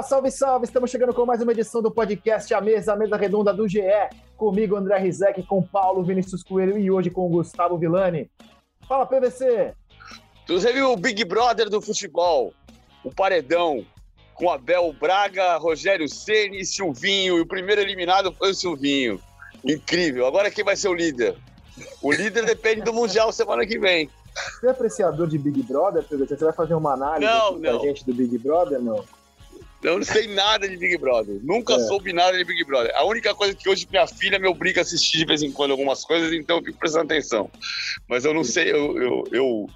Salve, salve! Estamos chegando com mais uma edição do podcast A Mesa, a Mesa Redonda do GE. Comigo, André Rizek, com Paulo Vinícius Coelho e hoje com Gustavo Villani. Fala, PVC! Você viu o Big Brother do futebol? O paredão com Abel Braga, Rogério Ceni e Silvinho. E o primeiro eliminado foi o Silvinho. Incrível. Agora quem vai ser o líder? O líder depende do Mundial semana que vem. Você é apreciador de Big Brother, PVC? Você vai fazer uma análise não, não. gente do Big Brother, não? Eu não sei nada de Big Brother. Nunca é. soube nada de Big Brother. A única coisa que hoje minha filha me obriga a assistir de vez em quando algumas coisas, então eu fico prestando atenção. Mas eu não sei, eu, eu, eu,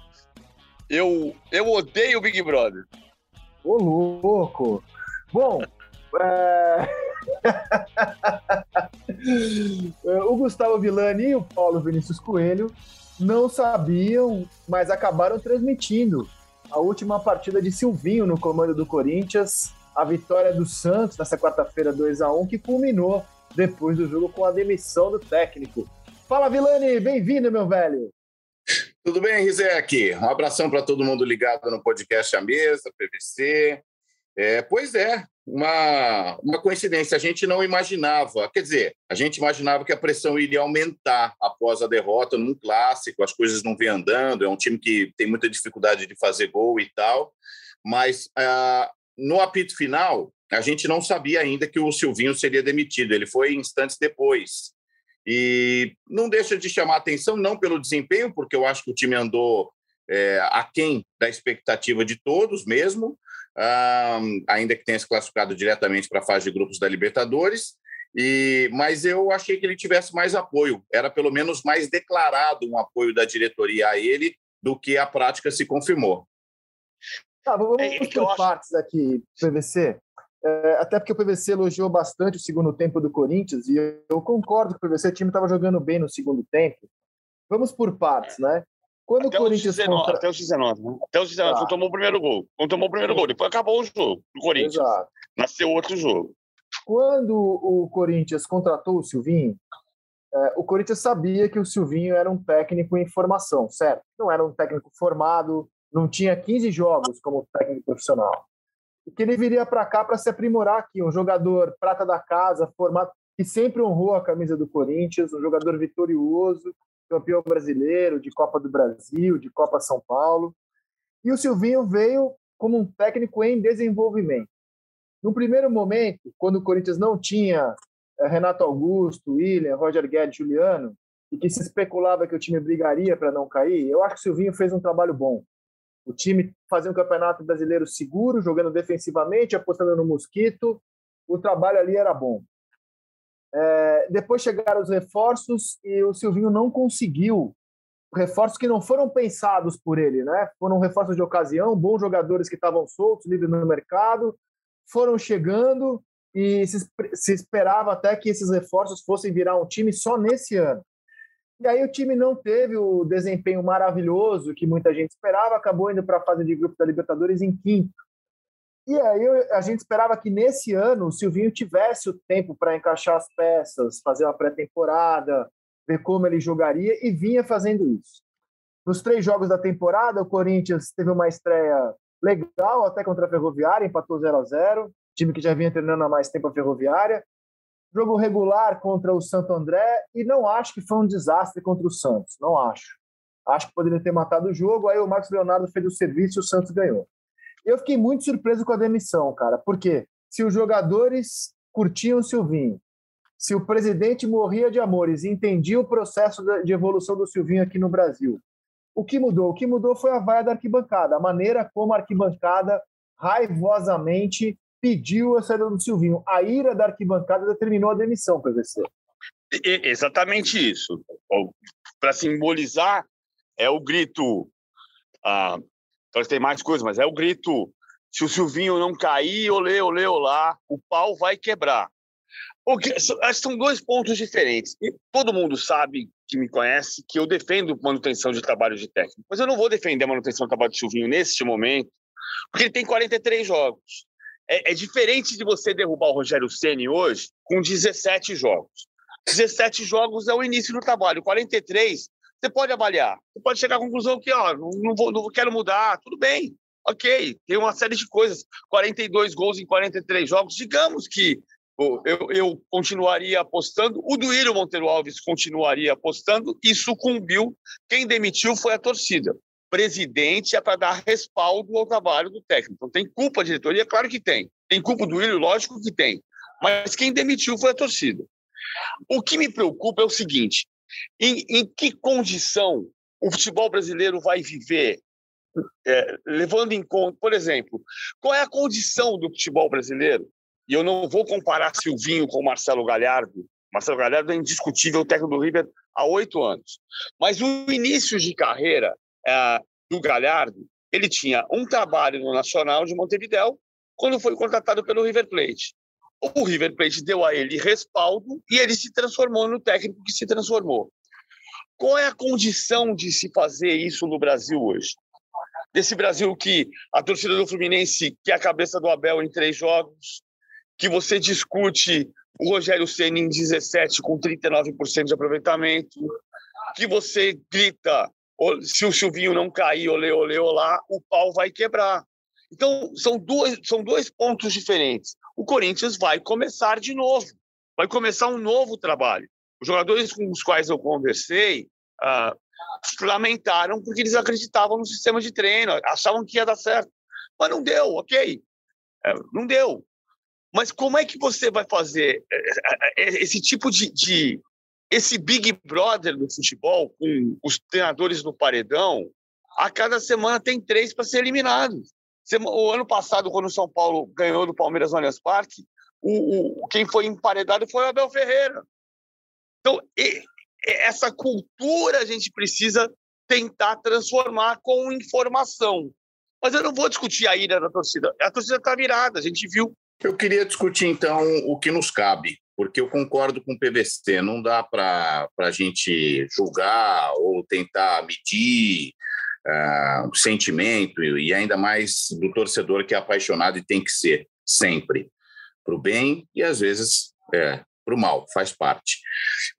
eu, eu odeio Big Brother. Ô, louco! Bom, é... o Gustavo Villani e o Paulo Vinícius Coelho não sabiam, mas acabaram transmitindo a última partida de Silvinho no comando do Corinthians a vitória do Santos nessa quarta-feira 2 a 1 que culminou depois do jogo com a demissão do técnico. Fala, Vilani, bem-vindo, meu velho. Tudo bem, Rizek? Um abração para todo mundo ligado no podcast A Mesa, PVC. É, pois é, uma, uma coincidência. A gente não imaginava, quer dizer, a gente imaginava que a pressão iria aumentar após a derrota num clássico, as coisas não vêm andando, é um time que tem muita dificuldade de fazer gol e tal, mas ah, no apito final, a gente não sabia ainda que o Silvinho seria demitido. Ele foi instantes depois. E não deixa de chamar atenção, não pelo desempenho, porque eu acho que o time andou é, aquém da expectativa de todos mesmo, um, ainda que tenha se classificado diretamente para a fase de grupos da Libertadores. E, mas eu achei que ele tivesse mais apoio. Era pelo menos mais declarado um apoio da diretoria a ele do que a prática se confirmou. Tá, vamos é, por partes acho... aqui, PVC. É, até porque o PVC elogiou bastante o segundo tempo do Corinthians, e eu concordo que o PVC o time estava jogando bem no segundo tempo. Vamos por partes, né? Quando até o Corinthians. 19, contra... Até os 19, né? Até os 19, tá. tomou o primeiro gol. Quando tomou o primeiro gol, depois acabou o jogo do Corinthians. Exato. Nasceu outro jogo. Quando o Corinthians contratou o Silvinho, é, o Corinthians sabia que o Silvinho era um técnico em formação, certo? Não era um técnico formado, não tinha 15 jogos como técnico profissional. E que ele viria para cá para se aprimorar aqui, um jogador prata da casa, formado, que sempre honrou a camisa do Corinthians, um jogador vitorioso, campeão brasileiro, de Copa do Brasil, de Copa São Paulo. E o Silvinho veio como um técnico em desenvolvimento. No primeiro momento, quando o Corinthians não tinha eh, Renato Augusto, William, Roger Guedes, Juliano, e que se especulava que o time brigaria para não cair, eu acho que o Silvinho fez um trabalho bom. O time fazia um campeonato brasileiro seguro, jogando defensivamente, apostando no mosquito. O trabalho ali era bom. É, depois chegaram os reforços e o Silvinho não conseguiu reforços que não foram pensados por ele, né? Foram reforços de ocasião, bons jogadores que estavam soltos, livres no mercado, foram chegando e se, se esperava até que esses reforços fossem virar um time só nesse ano. E aí o time não teve o desempenho maravilhoso que muita gente esperava, acabou indo para a fase de grupo da Libertadores em quinto. E aí a gente esperava que nesse ano o Silvinho tivesse o tempo para encaixar as peças, fazer uma pré-temporada, ver como ele jogaria e vinha fazendo isso. Nos três jogos da temporada, o Corinthians teve uma estreia legal até contra a Ferroviária, empatou 0 a 0 time que já vinha treinando há mais tempo a Ferroviária jogo regular contra o Santo André e não acho que foi um desastre contra o Santos, não acho. Acho que poderia ter matado o jogo, aí o Marcos Leonardo fez o serviço e o Santos ganhou. Eu fiquei muito surpreso com a demissão, cara, porque se os jogadores curtiam o Silvinho, se o presidente morria de amores e entendia o processo de evolução do Silvinho aqui no Brasil, o que mudou? O que mudou foi a vaia da arquibancada, a maneira como a arquibancada raivosamente pediu a saída do Silvinho. A ira da arquibancada determinou a demissão, PVC. Exatamente isso. Para simbolizar, é o grito. Ah, então tem mais coisas, mas é o grito. Se o Silvinho não cair, olê, olê, olá, o pau vai quebrar. Que, são dois pontos diferentes. E todo mundo sabe que me conhece que eu defendo manutenção de trabalho de técnico. Mas eu não vou defender a manutenção do trabalho de Silvinho neste momento, porque ele tem 43 jogos. É, é diferente de você derrubar o Rogério Ceni hoje com 17 jogos. 17 jogos é o início do trabalho. 43, você pode avaliar. Você pode chegar à conclusão que, ó, não, vou, não quero mudar, tudo bem. Ok, tem uma série de coisas. 42 gols em 43 jogos. Digamos que eu, eu continuaria apostando, o Duílio Monteiro Alves continuaria apostando e sucumbiu. Quem demitiu foi a torcida. Presidente é para dar respaldo ao trabalho do técnico. Então, tem culpa a diretoria? Claro que tem. Tem culpa do Duílio? Lógico que tem. Mas quem demitiu foi a torcida. O que me preocupa é o seguinte: em, em que condição o futebol brasileiro vai viver é, levando em conta, por exemplo, qual é a condição do futebol brasileiro? E eu não vou comparar Silvinho com Marcelo Galhardo. Marcelo Galhardo é indiscutível técnico do River há oito anos. Mas o início de carreira é, do Galhardo, ele tinha um trabalho no Nacional de Montevidéu quando foi contratado pelo River Plate. O River Plate deu a ele respaldo e ele se transformou no técnico que se transformou. Qual é a condição de se fazer isso no Brasil hoje? Desse Brasil que a torcida do Fluminense quer a cabeça do Abel em três jogos, que você discute o Rogério Senna em 17 com 39% de aproveitamento, que você grita se o Silvinho não cair, olê, olê, olá, o pau vai quebrar. Então, são, duas, são dois pontos diferentes. O Corinthians vai começar de novo, vai começar um novo trabalho. Os jogadores com os quais eu conversei ah, lamentaram porque eles acreditavam no sistema de treino, achavam que ia dar certo. Mas não deu, ok. É, não deu. Mas como é que você vai fazer é, é, é, esse tipo de, de esse Big Brother do futebol, com os treinadores no paredão, a cada semana tem três para ser eliminados. O ano passado, quando o São Paulo ganhou do Palmeiras no Allianz Parque, o, o, quem foi emparedado foi o Abel Ferreira. Então, e, essa cultura a gente precisa tentar transformar com informação. Mas eu não vou discutir a ira da torcida. A torcida está virada, a gente viu. Eu queria discutir, então, o que nos cabe, porque eu concordo com o PVC. Não dá para a gente julgar ou tentar medir uh, o sentimento, e ainda mais do torcedor que é apaixonado e tem que ser, sempre, para o bem e, às vezes, é, para o mal, faz parte.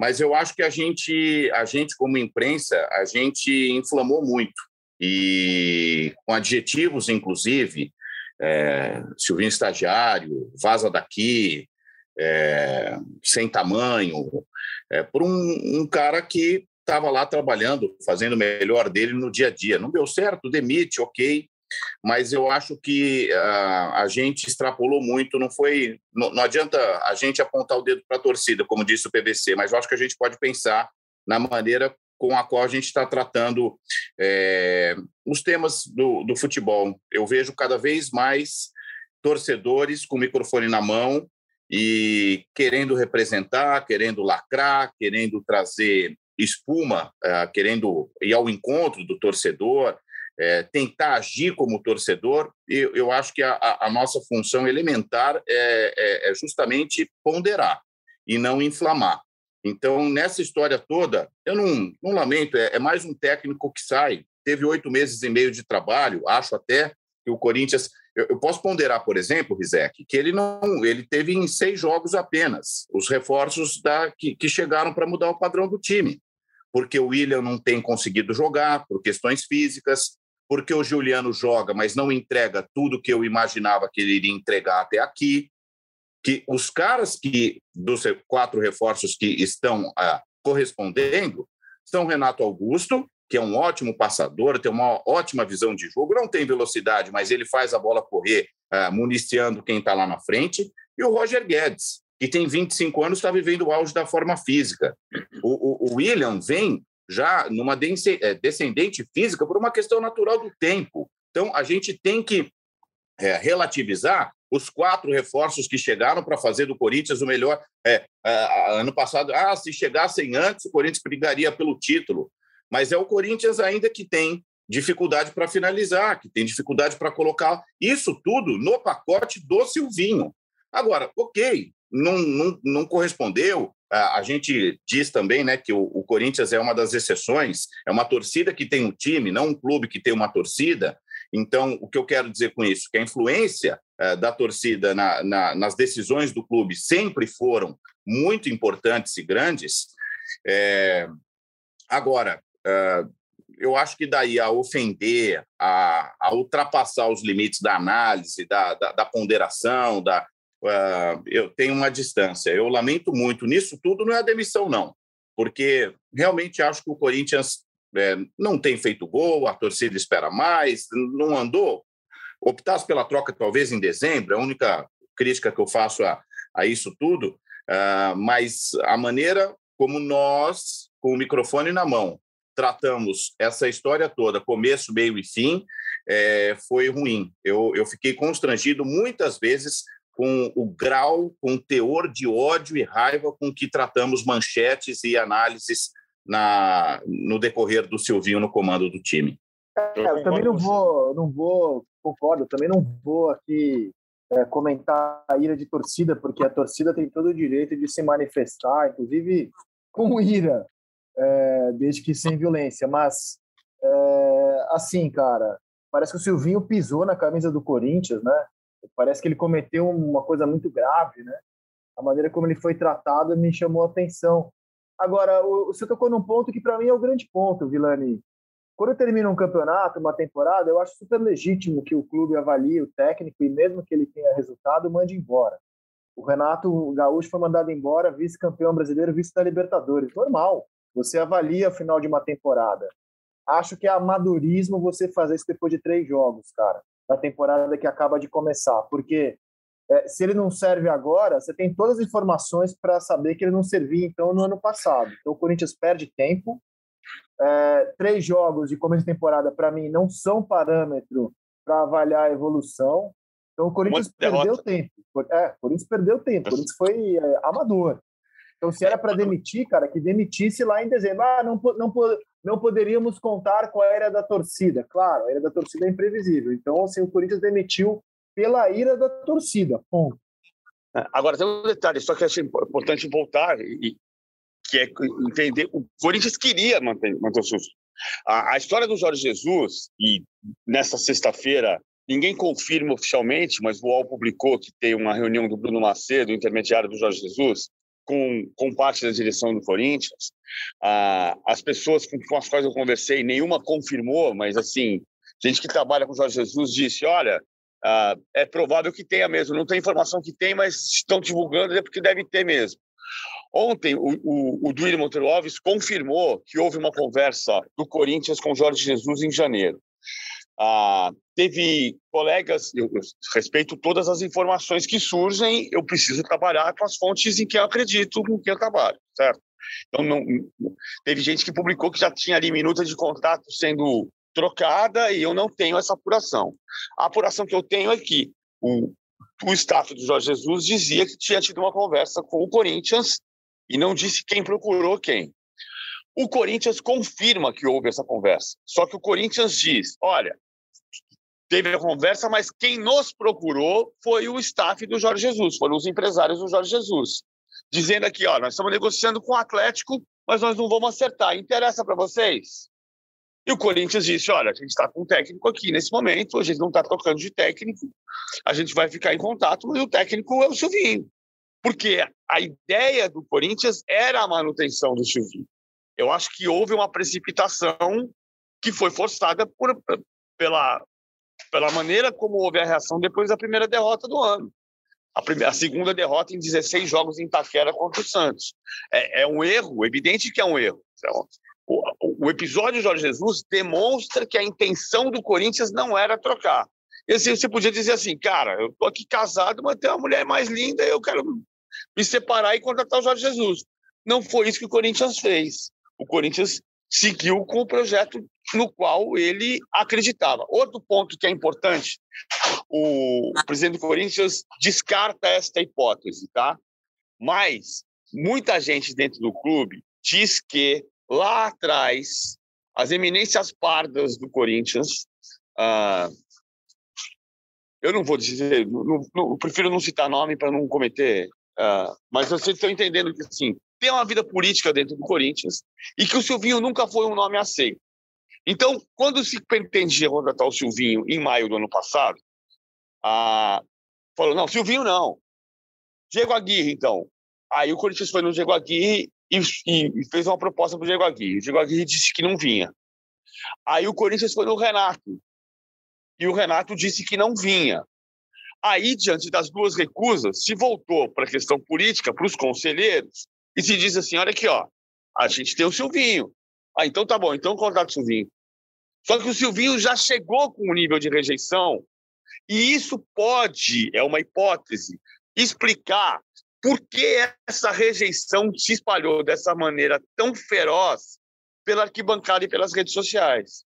Mas eu acho que a gente, a gente como imprensa, a gente inflamou muito e com adjetivos, inclusive, é, Silvinho estagiário, vaza daqui, é, sem tamanho, é, por um, um cara que estava lá trabalhando, fazendo o melhor dele no dia a dia. Não deu certo, demite, ok, mas eu acho que uh, a gente extrapolou muito, não foi. Não, não adianta a gente apontar o dedo para a torcida, como disse o PVC, mas eu acho que a gente pode pensar na maneira com a qual a gente está tratando é, os temas do, do futebol. Eu vejo cada vez mais torcedores com o microfone na mão e querendo representar, querendo lacrar, querendo trazer espuma, uh, querendo ir ao encontro do torcedor, é, tentar agir como torcedor, eu acho que a, a nossa função elementar é, é, é, justamente ponderar e não inflamar. Então, nessa história toda, eu não, não lamento, é, é mais um técnico que sai, teve oito meses e meio de trabalho, acho até que o Corinthians. Eu, eu posso ponderar, por exemplo, Rizek, que ele não, ele teve em seis jogos apenas os reforços da, que, que chegaram para mudar o padrão do time porque o William não tem conseguido jogar por questões físicas, porque o Juliano joga, mas não entrega tudo que eu imaginava que ele iria entregar até aqui. Que os caras que dos quatro reforços que estão ah, correspondendo são Renato Augusto, que é um ótimo passador, tem uma ótima visão de jogo, não tem velocidade, mas ele faz a bola correr, ah, municiando quem está lá na frente, e o Roger Guedes, que tem 25 anos, está vivendo o auge da forma física. O, o, o William vem já numa é, descendente física por uma questão natural do tempo. Então, a gente tem que é, relativizar os quatro reforços que chegaram para fazer do Corinthians o melhor. É, ano passado, ah, se chegassem antes, o Corinthians brigaria pelo título. Mas é o Corinthians ainda que tem dificuldade para finalizar, que tem dificuldade para colocar isso tudo no pacote do Silvinho. Agora, ok, não, não, não correspondeu, a gente diz também né, que o, o, Corinthians é uma das exceções, é uma torcida que tem um time, não um clube que tem uma torcida. Então, o que eu quero dizer com isso? Que a influência uh, da torcida na, na, nas decisões do clube sempre foram muito importantes e grandes. É... Agora, eu acho que daí a ofender, a, a ultrapassar os limites da análise, da, da, da ponderação, da, uh, eu tenho uma distância. Eu lamento muito. Nisso tudo não é a demissão, não, porque realmente acho que o Corinthians é, não tem feito gol, a torcida espera mais, não andou. Optasse pela troca talvez em dezembro, é a única crítica que eu faço a, a isso tudo, uh, mas a maneira como nós, com o microfone na mão, tratamos essa história toda, começo, meio e fim, é, foi ruim. Eu, eu fiquei constrangido muitas vezes com o grau, com o teor de ódio e raiva com que tratamos manchetes e análises na, no decorrer do Silvinho no comando do time. É, eu também não vou, não vou, concordo, também não vou aqui é, comentar a ira de torcida, porque a torcida tem todo o direito de se manifestar, inclusive com ira, é, desde que sem violência. Mas, é, assim, cara, parece que o Silvinho pisou na camisa do Corinthians, né? Parece que ele cometeu uma coisa muito grave, né? A maneira como ele foi tratado me chamou a atenção. Agora, você tocou num ponto que para mim é o grande ponto, Vilani. Quando termina um campeonato, uma temporada, eu acho super legítimo que o clube avalie o técnico e mesmo que ele tenha resultado, mande embora. O Renato Gaúcho foi mandado embora, vice-campeão brasileiro, vice da Libertadores. Normal. Você avalia o final de uma temporada. Acho que é amadorismo você fazer isso depois de três jogos, cara, na temporada que acaba de começar. Porque é, se ele não serve agora, você tem todas as informações para saber que ele não servia, então, no ano passado. Então, o Corinthians perde tempo, é, três jogos de começo de temporada, para mim, não são parâmetro para avaliar a evolução. Então, o Corinthians perdeu tempo. É, o Corinthians perdeu tempo. O Corinthians foi é, amador. Então, se era para demitir, cara, que demitisse lá em dezembro. Ah, não, não, não poderíamos contar com a era da torcida. Claro, a era da torcida é imprevisível. Então, assim, o Corinthians demitiu pela ira da torcida. Ponto. É, agora, tem um detalhe, só que acho importante voltar e, que é entender. O Corinthians queria manter, manter o seu. A, a história do Jorge Jesus, e nessa sexta-feira, ninguém confirma oficialmente, mas o UOL publicou que tem uma reunião do Bruno Macedo, intermediário do Jorge Jesus, com, com parte da direção do Corinthians. Ah, as pessoas com, com as quais eu conversei, nenhuma confirmou, mas assim, gente que trabalha com o Jorge Jesus disse: olha, ah, é provável que tenha mesmo. Não tem informação que tem, mas estão divulgando, é porque deve ter mesmo. Ontem, o, o, o Duílio Monteiro Alves confirmou que houve uma conversa do Corinthians com Jorge Jesus em janeiro. Ah, teve colegas, eu, eu, respeito todas as informações que surgem, eu preciso trabalhar com as fontes em que eu acredito, com que eu trabalho, certo? Então, não, teve gente que publicou que já tinha ali minutos de contato sendo trocada e eu não tenho essa apuração. A apuração que eu tenho é que o, o staff do Jorge Jesus dizia que tinha tido uma conversa com o Corinthians e não disse quem procurou quem. O Corinthians confirma que houve essa conversa. Só que o Corinthians diz: olha, teve a conversa, mas quem nos procurou foi o staff do Jorge Jesus, foram os empresários do Jorge Jesus, dizendo aqui: ó, nós estamos negociando com o Atlético, mas nós não vamos acertar. Interessa para vocês? E o Corinthians disse: olha, a gente está com um técnico aqui nesse momento, a gente não está trocando de técnico, a gente vai ficar em contato, mas o técnico é o Silvinho porque a ideia do Corinthians era a manutenção do Silvinho. Eu acho que houve uma precipitação que foi forçada por, pela, pela maneira como houve a reação depois da primeira derrota do ano. A, primeira, a segunda derrota em 16 jogos em Itaquera contra o Santos. É, é um erro, evidente que é um erro. Então, o, o episódio Jorge Jesus demonstra que a intenção do Corinthians não era trocar. E assim, você podia dizer assim, cara, eu tô aqui casado, mas tem uma mulher mais linda, eu quero me separar e contratar o Jorge Jesus. Não foi isso que o Corinthians fez. O Corinthians seguiu com o projeto no qual ele acreditava. Outro ponto que é importante, o presidente do Corinthians descarta esta hipótese, tá? Mas muita gente dentro do clube diz que lá atrás as eminências pardas do Corinthians ah, eu não vou dizer, não, não, prefiro não citar nome para não cometer, uh, mas vocês estão entendendo que assim, tem uma vida política dentro do Corinthians e que o Silvinho nunca foi um nome aceito. Então, quando se pretendia contratar o Silvinho em maio do ano passado, uh, falou: não, Silvinho não. Diego Aguirre, então. Aí o Corinthians foi no Diego Aguirre e, e fez uma proposta para o Diego Aguirre. O Diego Aguirre disse que não vinha. Aí o Corinthians foi no Renato. E o Renato disse que não vinha. Aí, diante das duas recusas, se voltou para a questão política, para os conselheiros, e se diz assim: olha aqui, ó, a gente tem o Silvinho. Ah, então tá bom, então contrata o Silvinho. Só que o Silvinho já chegou com um nível de rejeição, e isso pode, é uma hipótese, explicar por que essa rejeição se espalhou dessa maneira tão feroz pela arquibancada e pelas redes sociais.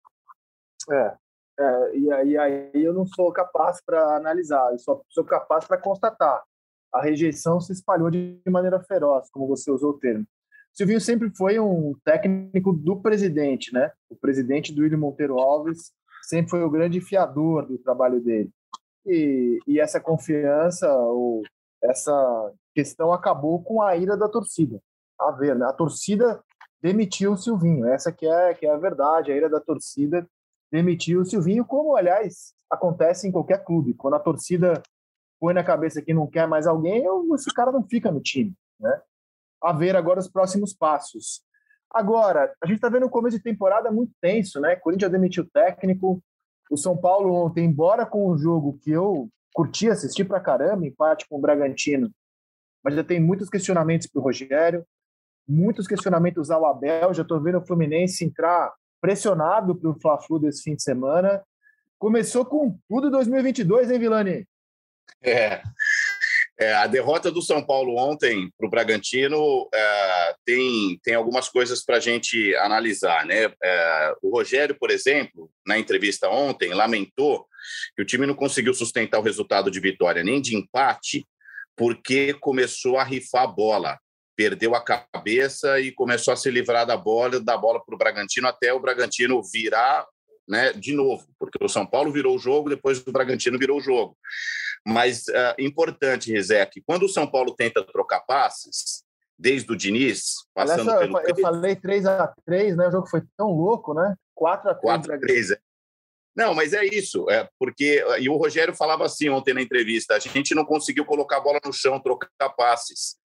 É, é, e, aí eu não sou capaz para analisar, eu só sou capaz para constatar. A rejeição se espalhou de maneira feroz, como você usou o termo. Silvinho sempre foi um técnico do presidente, né? O presidente do William Monteiro Alves sempre foi o grande fiador do trabalho dele. E, e essa confiança, ou essa questão acabou com a ira da torcida. A ver, né? A torcida demitiu o Silvinho. Essa que é, que é a verdade. A ira da torcida demitiu o Silvinho, como, aliás, acontece em qualquer clube. Quando a torcida põe na cabeça que não quer mais alguém, esse cara não fica no time. Né? A ver agora os próximos passos. Agora, a gente está vendo um começo de temporada muito tenso, né? Corinthians demitiu o técnico. O São Paulo ontem, embora com um jogo que eu curti assistir pra caramba, empate com o Bragantino, mas já tem muitos questionamentos para o Rogério, muitos questionamentos ao Abel. Já estou vendo o Fluminense entrar pressionado para o Fla-Flu desse fim de semana. Começou com tudo 2022, hein, Vilani? É. é a derrota do São Paulo ontem para o Bragantino é, tem, tem algumas coisas para a gente analisar. Né? É, o Rogério, por exemplo, na entrevista ontem, lamentou que o time não conseguiu sustentar o resultado de vitória nem de empate, porque começou a rifar a bola perdeu a cabeça e começou a se livrar da bola, da bola para o Bragantino até o Bragantino virar, né, de novo, porque o São Paulo virou o jogo, depois o Bragantino virou o jogo. Mas uh, importante, Rizek, quando o São Paulo tenta trocar passes, desde o Diniz, passando Essa, pelo. Eu falei 3 a 3 né? O jogo foi tão louco, né? 4 a 3 4 a 3 é. Não, mas é isso, é porque e o Rogério falava assim ontem na entrevista, a gente não conseguiu colocar a bola no chão, trocar passes.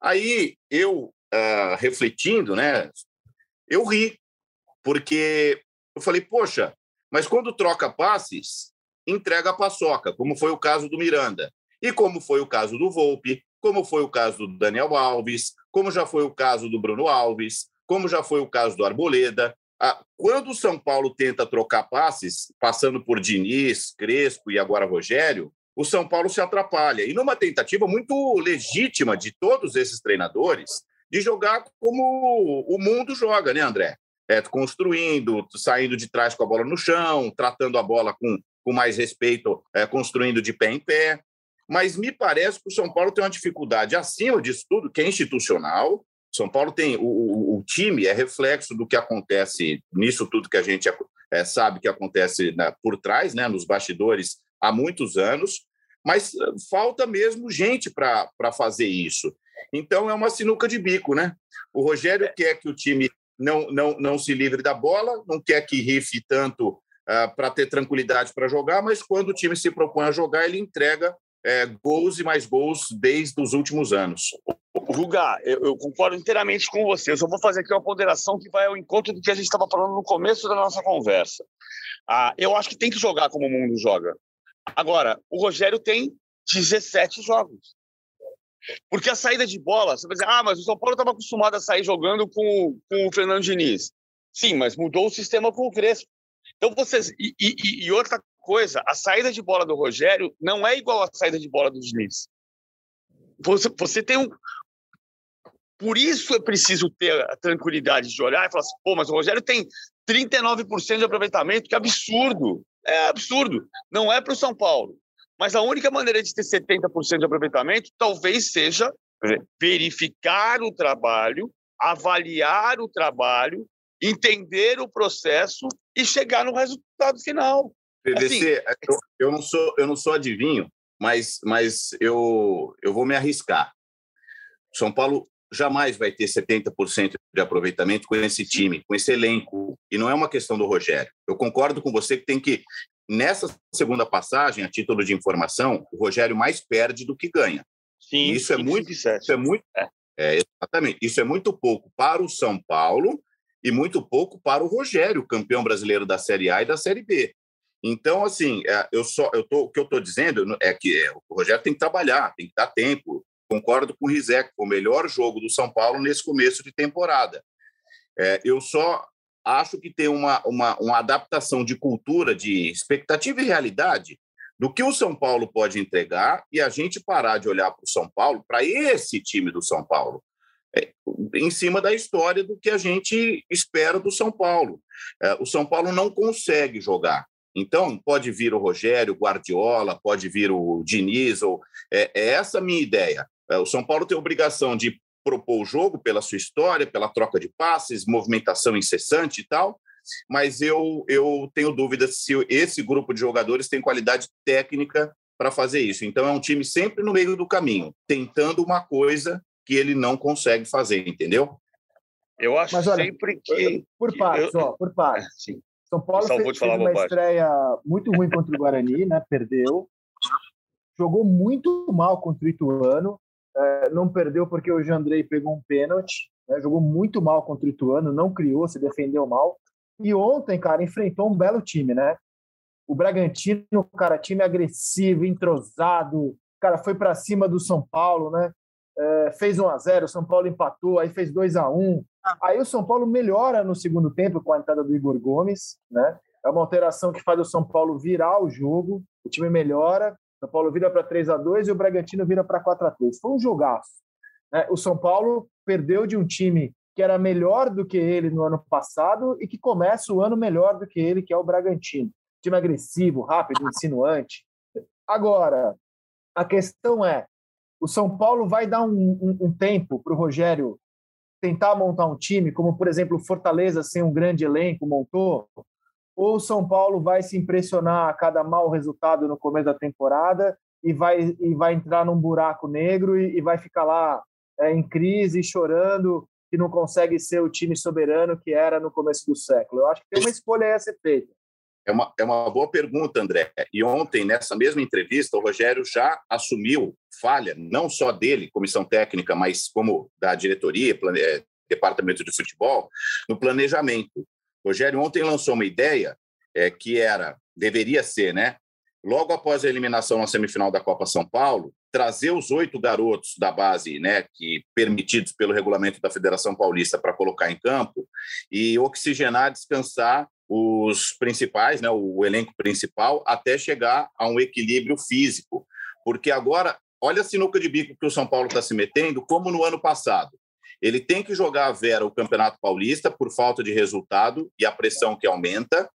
Aí eu, uh, refletindo, né, eu ri, porque eu falei, poxa, mas quando troca passes, entrega a paçoca, como foi o caso do Miranda, e como foi o caso do Volpe, como foi o caso do Daniel Alves, como já foi o caso do Bruno Alves, como já foi o caso do Arboleda. Ah, quando o São Paulo tenta trocar passes, passando por Diniz, Crespo e agora Rogério, o São Paulo se atrapalha. E numa tentativa muito legítima de todos esses treinadores de jogar como o mundo joga, né, André? É, construindo, saindo de trás com a bola no chão, tratando a bola com, com mais respeito, é, construindo de pé em pé. Mas me parece que o São Paulo tem uma dificuldade acima disso tudo, que é institucional. São Paulo tem o, o, o time é reflexo do que acontece nisso tudo que a gente é, sabe que acontece né, por trás, né, nos bastidores há muitos anos, mas eh, falta mesmo gente para fazer isso. Então é uma sinuca de bico, né? O Rogério quer que o time não, não, não se livre da bola, não quer que rife tanto uh, ah, para ter tranquilidade para jogar, mas quando o time se propõe a jogar, ele entrega é, gols e mais gols desde os últimos anos. Ruga, eu, eu, concordo inteiramente com você. Eu só vou fazer aqui uma ponderação que vai ao encontro do que a gente estava falando no começo da nossa conversa. Ah, eu acho que tem que jogar como o mundo joga. Agora, o Rogério tem 17 jogos. Porque a saída de bola, você vai dizer, ah, mas o São Paulo estava acostumado a sair jogando com, com o Fernando Diniz. Sim, mas mudou o sistema com o Crespo. Então, vocês. E, e, e, outra coisa, a saída de bola do Rogério não é igual à saída de bola do Diniz. Você, você tem um. Por isso é preciso ter a tranquilidade de olhar e falar assim, pô, mas o Rogério tem 39% de aproveitamento, que absurdo. É absurdo. Não é para o São Paulo. Mas a única maneira de ter 70% de aproveitamento talvez seja verificar o trabalho, avaliar o trabalho, entender o processo e chegar no resultado final. PVC, assim, eu, eu, não sou eu não sou adivinho, mas mas eu eu vou me arriscar. São Paulo jamais vai ter 70% de aproveitamento com esse time, com esse elenco. E não é uma questão do Rogério. Eu concordo com você que tem que, nessa segunda passagem, a título de informação, o Rogério mais perde do que ganha. Sim, isso é muito, isso é muito, é. É, exatamente. Isso é muito pouco para o São Paulo e muito pouco para o Rogério, campeão brasileiro da Série A e da Série B. Então, assim, é, eu só, eu tô, o que eu estou dizendo é que é, o Rogério tem que trabalhar, tem que dar tempo. Concordo com o Rizek, o melhor jogo do São Paulo nesse começo de temporada. É, eu só acho que tem uma, uma, uma adaptação de cultura, de expectativa e realidade do que o São Paulo pode entregar e a gente parar de olhar para o São Paulo, para esse time do São Paulo, é, em cima da história do que a gente espera do São Paulo. É, o São Paulo não consegue jogar. Então, pode vir o Rogério, Guardiola, pode vir o Diniz, ou, é, é essa a minha ideia. É, o São Paulo tem obrigação de propor o jogo pela sua história, pela troca de passes, movimentação incessante e tal, mas eu, eu tenho dúvidas se esse grupo de jogadores tem qualidade técnica para fazer isso. Então, é um time sempre no meio do caminho, tentando uma coisa que ele não consegue fazer, entendeu? Eu acho Mas, olha, sempre que. Por partes, eu... ó, por partes. Sim. São Paulo fez, fez uma bobagem. estreia muito ruim contra o Guarani, né? Perdeu. Jogou muito mal contra o Ituano. É, não perdeu porque o Jandrei pegou um pênalti. Né? Jogou muito mal contra o Ituano, não criou, se defendeu mal. E ontem, cara, enfrentou um belo time, né? O Bragantino, cara, time agressivo, entrosado, cara, foi para cima do São Paulo, né? É, fez 1 a 0 o São Paulo empatou, aí fez 2 a 1 Aí o São Paulo melhora no segundo tempo com a entrada do Igor Gomes, né? É uma alteração que faz o São Paulo virar o jogo, o time melhora, São Paulo vira para 3 a 2 e o Bragantino vira para 4 a 3 Foi um jogaço. Né? O São Paulo perdeu de um time que era melhor do que ele no ano passado e que começa o ano melhor do que ele, que é o Bragantino. Time agressivo, rápido, insinuante. Agora, a questão é: o São Paulo vai dar um, um, um tempo para o Rogério tentar montar um time, como por exemplo o Fortaleza sem um grande elenco montou, ou o São Paulo vai se impressionar a cada mau resultado no começo da temporada e vai, e vai entrar num buraco negro e, e vai ficar lá é, em crise, chorando que não consegue ser o time soberano que era no começo do século? Eu acho que tem uma escolha a ser feita. É uma, é uma boa pergunta, André. E ontem, nessa mesma entrevista, o Rogério já assumiu falha, não só dele, comissão técnica, mas como da diretoria, plane... É, departamento de futebol, no planejamento. Rogério ontem lançou uma ideia é, que era, deveria ser, né? Logo após a eliminação na semifinal da Copa São Paulo, trazer os oito garotos da base, né, que permitidos pelo regulamento da Federação Paulista para colocar em campo e oxigenar, descansar os principais, né, o elenco principal, até chegar a um equilíbrio físico, porque agora olha a sinuca de bico que o São Paulo está se metendo, como no ano passado. Ele tem que jogar a Vera o Campeonato Paulista por falta de resultado e a pressão que aumenta.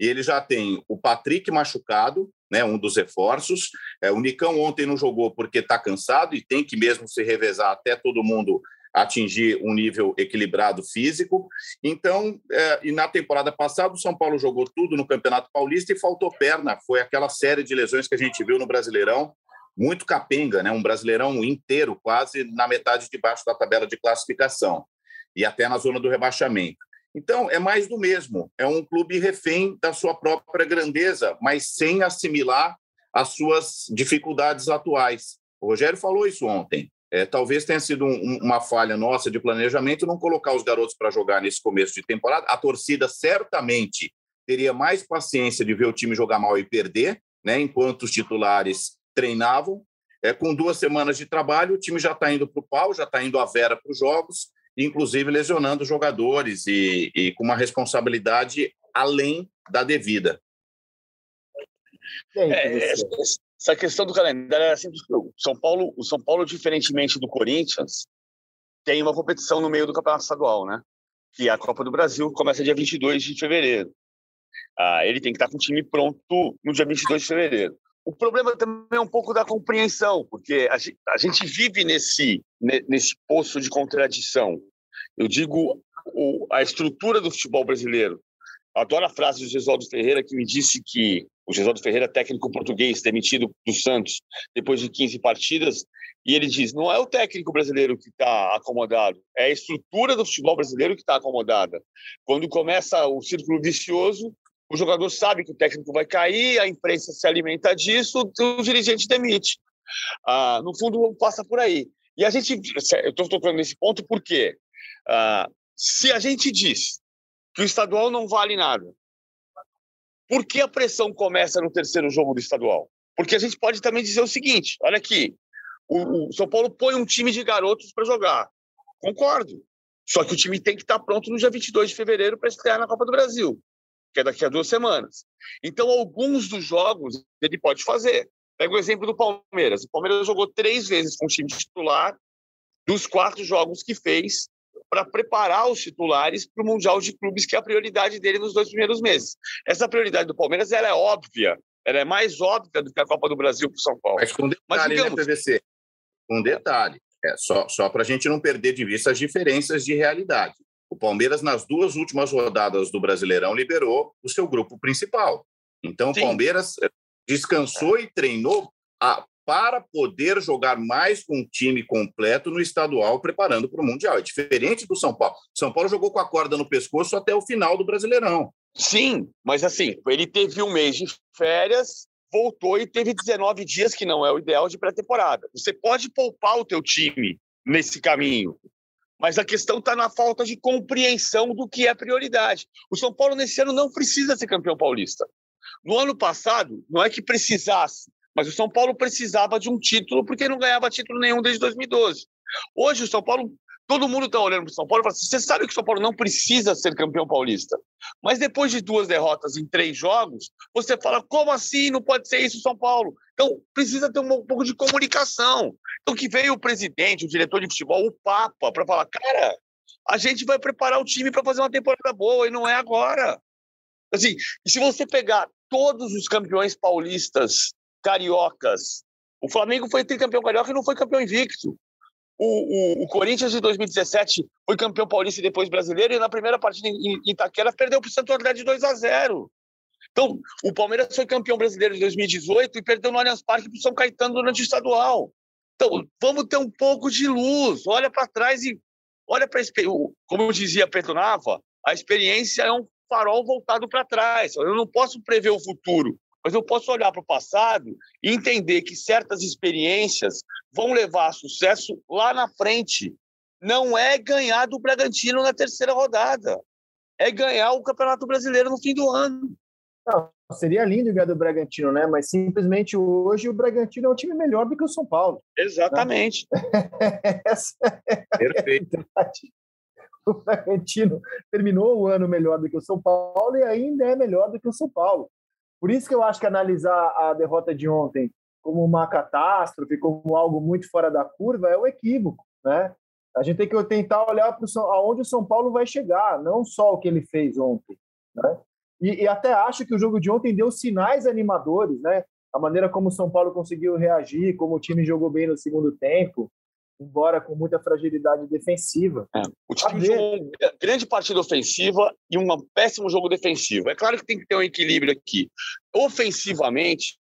E ele já tem o Patrick machucado, né, um dos reforços. É, o Nicão ontem não jogou porque está cansado e tem que mesmo se revezar até todo mundo atingir um nível equilibrado físico. Então, é, e na temporada passada, o São Paulo jogou tudo no Campeonato Paulista e faltou perna. Foi aquela série de lesões que a gente viu no Brasileirão, muito capenga, né? um Brasileirão inteiro, quase na metade de baixo da tabela de classificação e até na zona do rebaixamento. Então, é mais do mesmo. É um clube refém da sua própria grandeza, mas sem assimilar as suas dificuldades atuais. O Rogério falou isso ontem. É, talvez tenha sido um, uma falha nossa de planejamento não colocar os garotos para jogar nesse começo de temporada. A torcida certamente teria mais paciência de ver o time jogar mal e perder, né, enquanto os titulares treinavam. É, com duas semanas de trabalho, o time já está indo para o pau, já está indo à vera para os jogos, inclusive lesionando jogadores e, e com uma responsabilidade além da devida. É, essa questão do calendário era simples. O São Paulo, o São Paulo, diferentemente do Corinthians, tem uma competição no meio do campeonato estadual, né? Que é a Copa do Brasil, começa dia 22 de fevereiro. Ah, ele tem que estar com o time pronto no dia 22 de fevereiro. O problema também é um pouco da compreensão, porque a gente, vive nesse, nesse poço de contradição. Eu digo o, a estrutura do futebol brasileiro. Adoro a frase do Gesualdo Ferreira, que me disse que o Gesualdo Ferreira, técnico português, demitido do Santos depois de 15 partidas, e ele diz: não é o técnico brasileiro que está acomodado, é a estrutura do futebol brasileiro que está acomodada. Quando começa o círculo vicioso, o jogador sabe que o técnico vai cair, a imprensa se alimenta disso, o dirigente demite. Ah, no fundo, passa por aí. E a gente, eu estou tocando nesse ponto porque ah, se a gente diz que o estadual não vale nada. Por que a pressão começa no terceiro jogo do estadual? Porque a gente pode também dizer o seguinte: olha aqui, o, o São Paulo põe um time de garotos para jogar. Concordo. Só que o time tem que estar pronto no dia 22 de fevereiro para estrear na Copa do Brasil, que é daqui a duas semanas. Então, alguns dos jogos ele pode fazer. Pega o exemplo do Palmeiras. O Palmeiras jogou três vezes com o time titular dos quatro jogos que fez para preparar os titulares para o Mundial de Clubes, que é a prioridade dele nos dois primeiros meses. Essa prioridade do Palmeiras ela é óbvia, ela é mais óbvia do que a Copa do Brasil para o São Paulo. Mas com detalhe, Mas, né, digamos, né, PVC? Um detalhe, é, só, só para a gente não perder de vista as diferenças de realidade. O Palmeiras, nas duas últimas rodadas do Brasileirão, liberou o seu grupo principal. Então, Sim. o Palmeiras eh, descansou e treinou a, para poder jogar mais com o time completo no estadual, preparando para o Mundial. É diferente do São Paulo. São Paulo jogou com a corda no pescoço até o final do Brasileirão. Sim, mas assim, ele teve um mês de férias, voltou e teve 19 dias, que não é o ideal de pré-temporada. Você pode poupar o teu time nesse caminho, mas a questão está na falta de compreensão do que é prioridade. O São Paulo, nesse ano, não precisa ser campeão paulista. No ano passado, não é que precisasse, mas o São Paulo precisava de um título porque não ganhava título nenhum desde 2012. Hoje, o São Paulo Todo mundo está olhando para o São Paulo e fala assim: você sabe que o São Paulo não precisa ser campeão paulista. Mas depois de duas derrotas em três jogos, você fala: como assim? Não pode ser isso, São Paulo? Então, precisa ter um pouco de comunicação. Então, que veio o presidente, o diretor de futebol, o Papa, para falar: cara, a gente vai preparar o time para fazer uma temporada boa e não é agora. Assim, se você pegar todos os campeões paulistas, cariocas, o Flamengo foi tricampeão carioca e não foi campeão invicto. O, o, o, Corinthians de 2017 foi campeão paulista e depois brasileiro, e na primeira partida em Itaquera perdeu para o Santo André de 2 a 0. Então, o Palmeiras foi campeão brasileiro de 2018 e perdeu no Allianz Parque para o São Caetano durante o estadual. Então, vamos ter um pouco de luz, olha para trás e olha para como eu dizia Pedro Nava, a experiência é um farol voltado para trás. Eu não posso prever o futuro, mas eu posso olhar para o passado e entender que certas experiências vão levar a sucesso lá na frente. Não é ganhar do Bragantino na terceira rodada, é ganhar o Campeonato Brasileiro no fim do ano. Não, seria lindo ganhar do Bragantino, né? Mas simplesmente hoje o Bragantino é um time melhor do que o São Paulo. Exatamente. Né? Perfeito. O Bragantino terminou o ano melhor do que o São Paulo e ainda é melhor do que o São Paulo. Por isso que eu acho que analisar a derrota de ontem como uma catástrofe, como algo muito fora da curva, é um equívoco, né? A gente tem que tentar olhar para aonde o São Paulo vai chegar, não só o que ele fez ontem, né? E, e, até acho que o jogo de ontem deu sinais animadores, né? A maneira como o São Paulo conseguiu reagir, como o time jogou bem no segundo tempo, embora com muita fragilidade defensiva. É, o time jogou uma grande partida ofensiva e um péssimo jogo defensivo. É claro que tem que ter um equilíbrio aqui. Ofensivamente,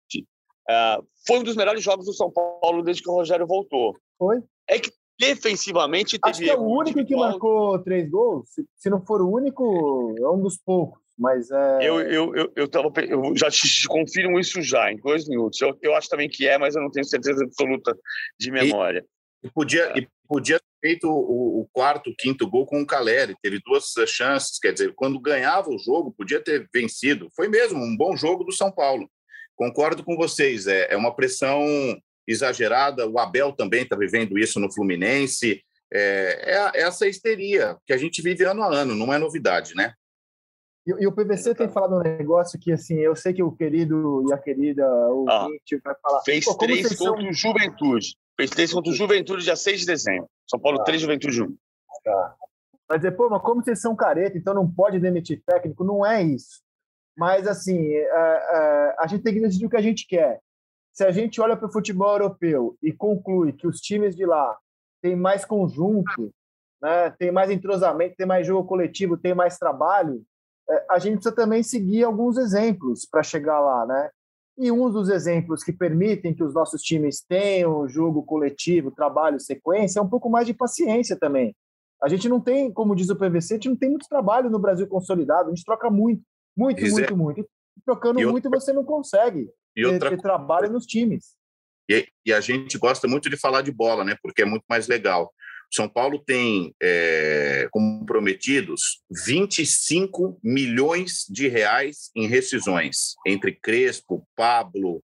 uh, foi um dos melhores jogos do São Paulo desde que o Rogério voltou. Foi. É que defensivamente Acho que é o único que marcou três gols. Se, se não for o único, é um dos poucos. Mas é... eu, eu, eu, eu, tava, eu já te confirmo isso já, em dois minutos. Eu, eu acho também que é, mas eu não tenho certeza absoluta de memória. E e podia, e podia ter feito o, o quarto, quinto gol com o Caleri. Teve duas chances, quer dizer, quando ganhava o jogo, podia ter vencido. Foi mesmo um bom jogo do São Paulo. Concordo com vocês, é, é uma pressão exagerada. O Abel também está vivendo isso no Fluminense. É, é, essa histeria que a gente vive ano a ano, não é novidade, né? E, e, o PVC tem falado um negócio que, assim, eu sei que o querido e a querida ouvinte ah, vai falar. Fez três contra o Juventude. Fez três contra o Juventude dia 6 de dezembro. São Paulo ah, 3, Juventude 1. Tá. Vai dizer, pô, mas como vocês são careta, então não pode demitir técnico? Não é isso. Mas, assim, a, é, a, é, a gente tem que decidir o que a gente quer. Se a gente olha para o futebol europeu e conclui que os times de lá têm mais conjunto, né, tem mais entrosamento, tem mais jogo coletivo, tem mais trabalho, a gente precisa também seguir alguns exemplos para chegar lá, né? E um dos exemplos que permitem que os nossos times tenham jogo coletivo, trabalho, sequência, é um pouco mais de paciência também. A gente não tem, como diz o PVC, a gente não tem muito trabalho no Brasil consolidado, a gente troca muito, muito, Isso muito, é... muito. E trocando e muito outra... você não consegue e ter, outra... ter trabalho nos times. E, e, a gente gosta muito de falar de bola, né? Porque é muito mais legal. São Paulo tem é, comprometidos 25 milhões de reais em rescisões entre Crespo, Pablo.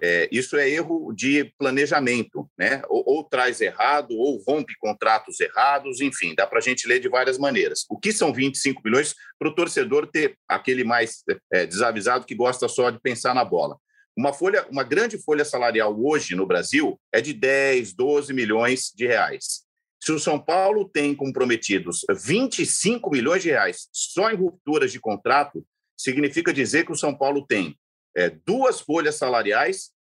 É, isso é erro de planejamento, né? Ou, ou, traz errado, ou rompe contratos errados, enfim, dá para a gente ler de várias maneiras. O que são 25 milhões para o torcedor ter aquele mais é, desavisado que gosta só de pensar na bola? Uma folha, uma grande folha salarial hoje no Brasil é de 10, 12 milhões de reais. Se o São Paulo tem comprometidos 25 milhões de reais só em rupturas de contrato, significa dizer que o São Paulo tem é, duas folhas salariais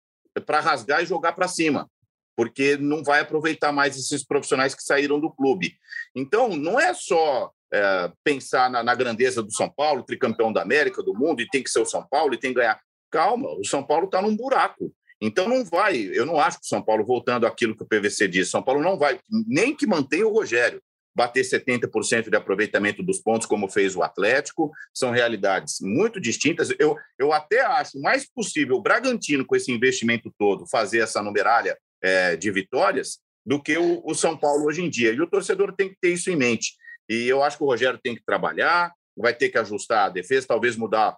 para rasgar e jogar para cima, porque não vai aproveitar mais esses profissionais que saíram do clube. Então, não é só é, pensar na, na, grandeza do São Paulo, tricampeão da América, do mundo, e tem que ser o São Paulo, e tem que ganhar calma, o São Paulo está num buraco. Então não vai, eu não acho que o São Paulo, voltando àquilo que o PVC diz, São Paulo não vai, nem que mantenha o Rogério, bater 70% de aproveitamento dos pontos, como fez o Atlético, são realidades muito distintas. Eu, eu até acho mais possível o Bragantino, com esse investimento todo, fazer essa numeralha é, de vitórias do que o, o São Paulo hoje em dia. E o torcedor tem que ter isso em mente. E eu acho que o Rogério tem que trabalhar, vai ter que ajustar a defesa, talvez mudar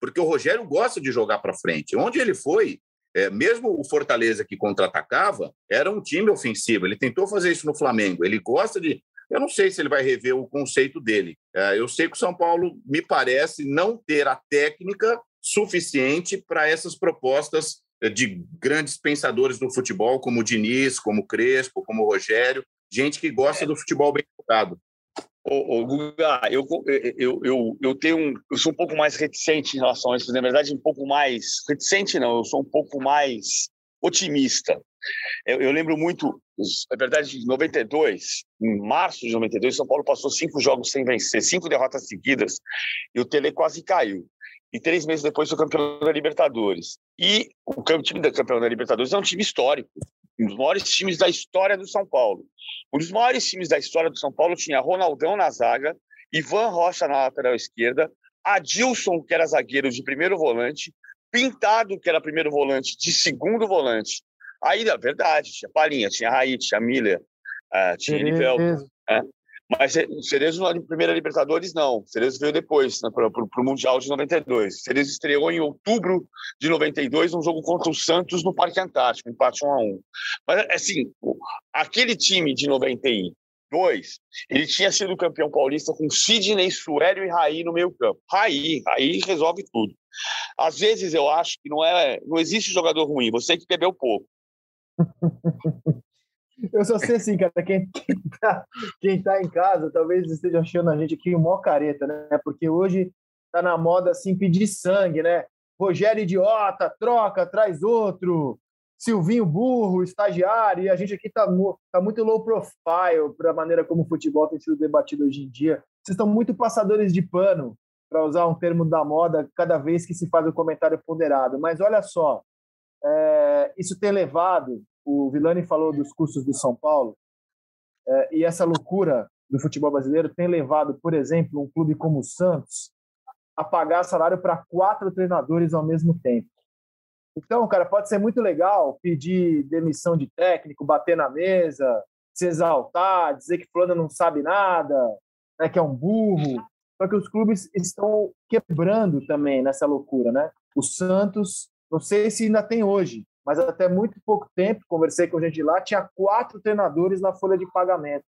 porque o Rogério gosta de jogar para frente. Onde ele foi, é, mesmo o Fortaleza que contra-atacava, era um time ofensivo. Ele tentou fazer isso no Flamengo. Ele gosta de. Eu não sei se ele vai rever o conceito dele. É, eu sei que o São Paulo, me parece, não ter a técnica suficiente para essas propostas é, de grandes pensadores do futebol, como o Diniz, como o Crespo, como o Rogério, gente que gosta do futebol bem jogado. Ô, ô, Guga, eu, eu, eu, eu, tenho um, eu sou um pouco mais reticente em relação a isso. Na verdade, um pouco mais reticente, não. Eu sou um pouco mais otimista. Eu, eu lembro muito, na verdade, em 92, em março de 92, São Paulo passou cinco jogos sem vencer, cinco derrotas seguidas, e o Tele quase caiu. E três meses depois foi campeão da Libertadores. E o time da campeão da Libertadores é um time histórico um dos maiores times da história do São Paulo. Um dos maiores times da história do São Paulo tinha Ronaldão na zaga, Ivan Rocha na lateral esquerda, Adilson, que era zagueiro de primeiro volante, Pintado, que era primeiro volante de segundo volante. Aí, na verdade, tinha Palinha, tinha Raí, tinha Miller, uh, tinha Nivelto. Né? Mas o Cerezo na primeira Libertadores, não. O Cerezo veio depois, né, para o Mundial de 92. O Cerezo estreou em outubro de 92, num jogo contra o Santos no Parque Antártico, empate 1 a 1 Mas, assim, aquele time de 92, ele tinha sido campeão paulista com Sidney, Suélio e Raí no meio campo. Raí, Raí resolve tudo. Às vezes eu acho que não é, não existe jogador ruim, você que bebeu pouco. Eu só sei assim, cara, quem, quem, tá, quem tá em casa talvez esteja achando a gente aqui uma careta, né? Porque hoje tá na moda assim pedir sangue, né? Rogério idiota, troca, traz outro. Silvinho burro, estagiário, e a gente aqui tá, tá muito low profile para a maneira como o futebol tem sido debatido hoje em dia. Vocês estão muito passadores de pano, para usar um termo da moda, cada vez que se faz um comentário ponderado. Mas olha só, é, isso tem levado o Vilani falou dos custos do São Paulo, é, e essa loucura do futebol brasileiro tem levado, por exemplo, um clube como o Santos a pagar salário para quatro treinadores ao mesmo tempo. Então, cara, pode ser muito legal pedir demissão de técnico, bater na mesa, se exaltar, dizer que fulano não sabe nada, né, que é um burro. Só que os clubes estão quebrando também nessa loucura, né? O Santos, não sei se ainda tem hoje, mas até muito pouco tempo, conversei com gente lá, tinha quatro treinadores na folha de pagamento,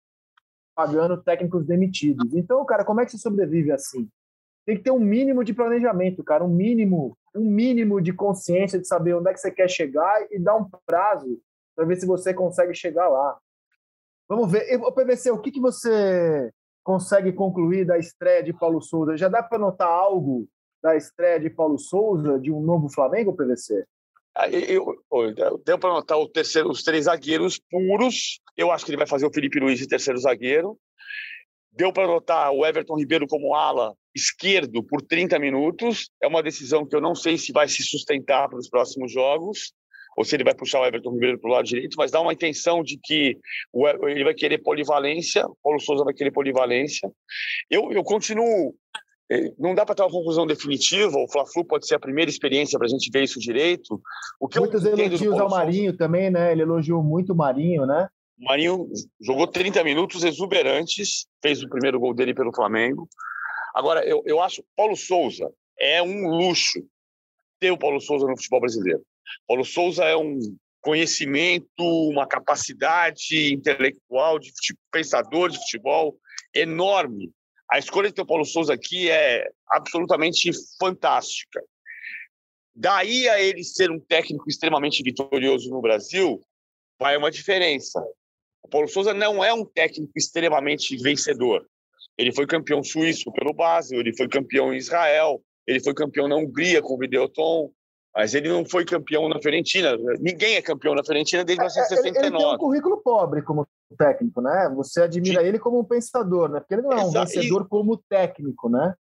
pagando técnicos demitidos. Então, cara, como é que você sobrevive assim? Tem que ter um mínimo de planejamento, cara, um mínimo, um mínimo de consciência de saber onde é que você quer chegar e dar um prazo para ver se você consegue chegar lá. Vamos ver. O PVC, o que, que você consegue concluir da estreia de Paulo Souza? Já dá para notar algo da estreia de Paulo Souza de um novo Flamengo, PVC? Eu, eu, deu para notar terceiro, os três zagueiros puros. Eu acho que ele vai fazer o Felipe Luiz de terceiro zagueiro. Deu para notar o Everton Ribeiro como ala esquerdo por 30 minutos. É uma decisão que eu não sei se vai se sustentar para os próximos jogos, ou se ele vai puxar o Everton Ribeiro para o lado direito, mas dá uma intenção de que ele vai querer polivalência, Paulo Souza vai querer polivalência. Eu, eu continuo não dá para ter uma conclusão definitiva. O Fla-Flu pode ser a primeira experiência para a gente ver isso direito. O que Muitos elogios ao Marinho também, né? Ele elogiou muito o Marinho, né? O Marinho jogou 30 minutos exuberantes, fez o primeiro gol dele pelo Flamengo. Agora, eu, eu acho Paulo Souza é um luxo ter o Paulo Souza no futebol brasileiro. Paulo Souza é um conhecimento, uma capacidade intelectual, de pensador de futebol enorme. A escolha de ter o Paulo Souza aqui é absolutamente fantástica. Daí a ele ser um técnico extremamente vitorioso no Brasil, vai uma diferença. O Paulo Souza não é um técnico extremamente vencedor. Ele foi campeão suíço pelo Basel, ele foi campeão em Israel, ele foi campeão na Hungria com o Videoton, mas ele não foi campeão na Fiorentina. Ninguém é campeão na Fiorentina desde 1969. É, ele tem um currículo pobre como técnico, né? Você admira ele como um pensador, né? Porque ele não é um Exa vencedor como técnico, né?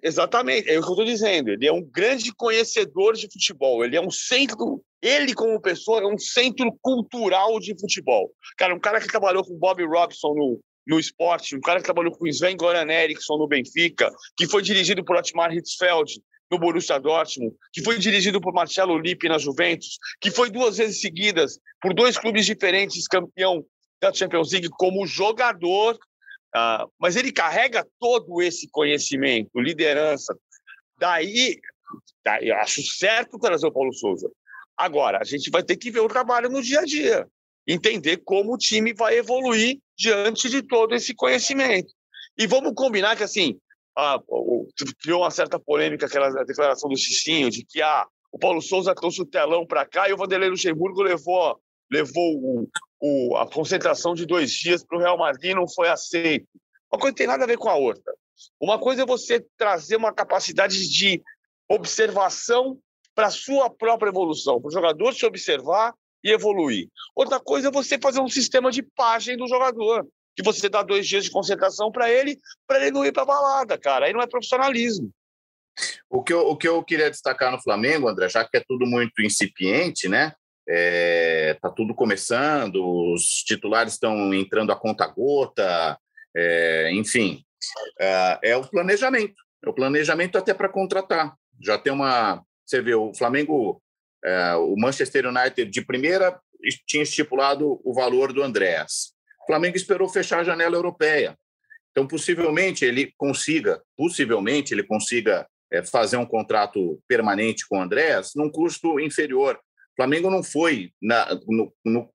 Exatamente, é o que eu estou dizendo. Ele é um grande conhecedor de futebol. Ele é um centro, ele como pessoa é um centro cultural de futebol. Cara, um cara que trabalhou com Bob Robson no, no esporte, um cara que trabalhou com Sven Goran Eriksson no Benfica, que foi dirigido por Otmar Hitzfeld no Borussia Dortmund, que foi dirigido por Marcelo Lippi na Juventus, que foi duas vezes seguidas por dois clubes diferentes campeão da Champions League como jogador, uh, mas ele carrega todo esse conhecimento, liderança. Daí, daí acho certo trazer o Paulo Souza. Agora, a gente vai ter que ver o trabalho no dia a dia entender como o time vai evoluir diante de todo esse conhecimento. E vamos combinar que, assim, ah, criou uma certa polêmica aquela declaração do Cicinho de que ah, o Paulo Souza trouxe o telão para cá e o Vanderlei Luxemburgo levou, levou o, o, a concentração de dois dias para o Real Madrid não foi aceito. Uma coisa tem nada a ver com a outra. Uma coisa é você trazer uma capacidade de observação para a sua própria evolução, para o jogador se observar e evoluir. Outra coisa é você fazer um sistema de página do jogador, que você dá dois dias de concentração para ele, para ele não ir para balada, cara. Aí não é profissionalismo. O que, eu, o que eu queria destacar no Flamengo, André, já que é tudo muito incipiente, né? É, tá tudo começando, os titulares estão entrando a conta gota, é, enfim, é, é, o planejamento, é o planejamento até para contratar. Já tem uma, você vê, o Flamengo é, o Manchester United, de primeira, tinha estipulado o valor do Andréas. O Flamengo esperou fechar a janela europeia. Então, possivelmente, ele consiga, possivelmente, ele consiga é, fazer um contrato permanente com o Andréas num custo inferior. O Flamengo não foi na, no, no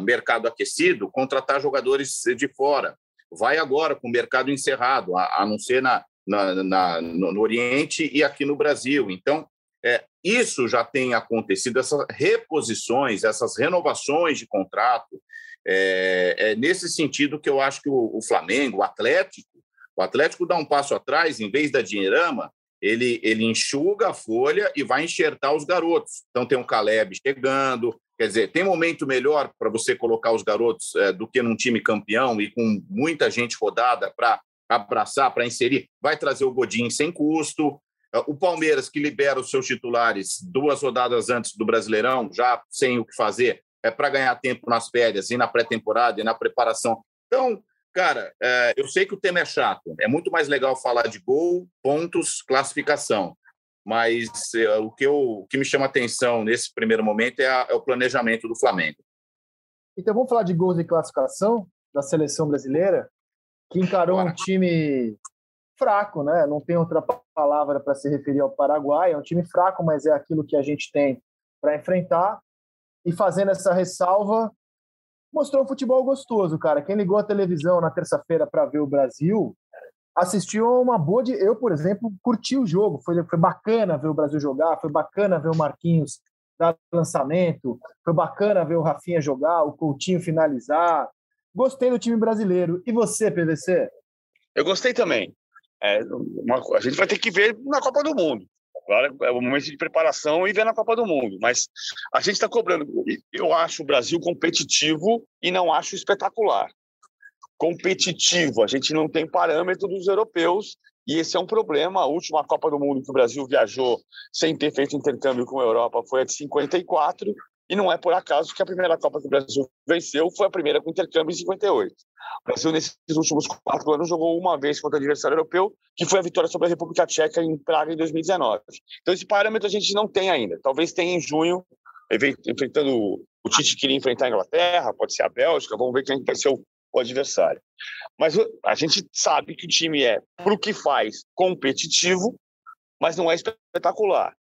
mercado aquecido contratar jogadores de fora. Vai agora com o mercado encerrado, a, a não ser na, na, na no, no Oriente e aqui no Brasil. Então, é, isso já tem acontecido, essas reposições, essas renovações de contrato. É, é nesse sentido que eu acho que o, o, Flamengo, o Atlético, o Atlético dá um passo atrás, em vez da dinheirama, ele, ele enxuga a folha e vai enxertar os garotos. Então tem um Caleb chegando, quer dizer, tem momento melhor para você colocar os garotos é, do que num time campeão e com muita gente rodada para abraçar, para inserir. Vai trazer o Godin sem custo, o Palmeiras, que libera os seus titulares duas rodadas antes do Brasileirão, já sem o que fazer, é para ganhar tempo nas férias e na pré-temporada e na preparação. Então, cara, é, eu sei que o tema é chato. É muito mais legal falar de gol, pontos, classificação. Mas é, o, que eu, o que me chama atenção nesse primeiro momento é, a, é o planejamento do Flamengo. Então vamos falar de gols e classificação da seleção brasileira, que encarou um time fraco, né? Não tem outra palavra para se referir ao Paraguai. É um time fraco, mas é aquilo que a gente tem para enfrentar. E fazendo essa ressalva, mostrou um futebol gostoso, cara. Quem ligou a televisão na terça-feira para ver o Brasil assistiu a uma boa de. Eu, por exemplo, curti o jogo. Foi, foi bacana ver o Brasil jogar, foi bacana ver o Marquinhos dar lançamento, foi bacana ver o Rafinha jogar, o Coutinho finalizar. Gostei do time brasileiro. E você, PVC? Eu gostei também. É, uma, a gente vai ter que ver na Copa do Mundo. Agora é o momento de preparação e ver na Copa do Mundo. Mas a gente está cobrando. Eu acho o Brasil competitivo e não acho espetacular. Competitivo, a gente não tem parâmetro dos europeus e esse é um problema. A última Copa do Mundo que o Brasil viajou sem ter feito intercâmbio com a Europa foi a de 54 e não é por acaso que a primeira Copa que o Brasil venceu foi a primeira com intercâmbio em 58. O Brasil, nesses últimos quatro anos, jogou uma vez contra o adversário europeu, que foi a vitória sobre a República Tcheca em Praga em 2019. Então, esse parâmetro a gente não tem ainda. Talvez tenha em junho, enfrentando O Tite queria enfrentar a Inglaterra, pode ser a Bélgica, vamos ver quem vai ser o, o adversário. Mas a gente sabe que o time é, para o que faz, competitivo, mas não é espetacular.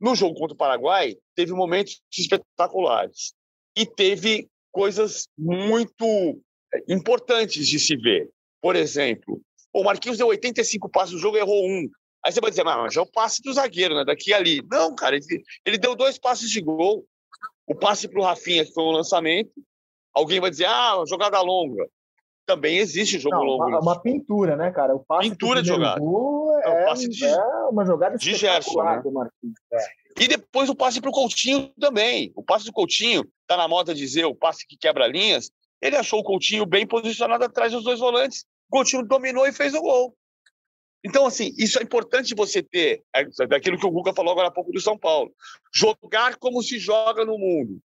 No jogo contra o Paraguai, teve momentos espetaculares e teve coisas muito é, importantes de se ver. Por exemplo, o Marquinhos deu 85 passos no jogo e errou um. Aí você vai dizer, mas é o passe do zagueiro, né? Daqui ali. Não, cara, ele, ele deu dois passes de gol. O passe para o Rafinha, que foi um lançamento. Alguém vai dizer, ah, jogada longa. Também existe jogo Não, longo. Uma, uma, pintura, né, cara? O passe pintura de jogada. Um passe de, é uma jogada de Gerson, né? É. E depois o passe para o Coutinho também. O passe do Coutinho, tá na moda dizer o passe que quebra linhas. Ele achou o Coutinho bem posicionado atrás dos dois volantes. O Coutinho dominou e fez o gol. Então, assim, isso é importante você ter, é, daquilo que o Guga falou agora há pouco do São Paulo. Jogar como se joga no mundo.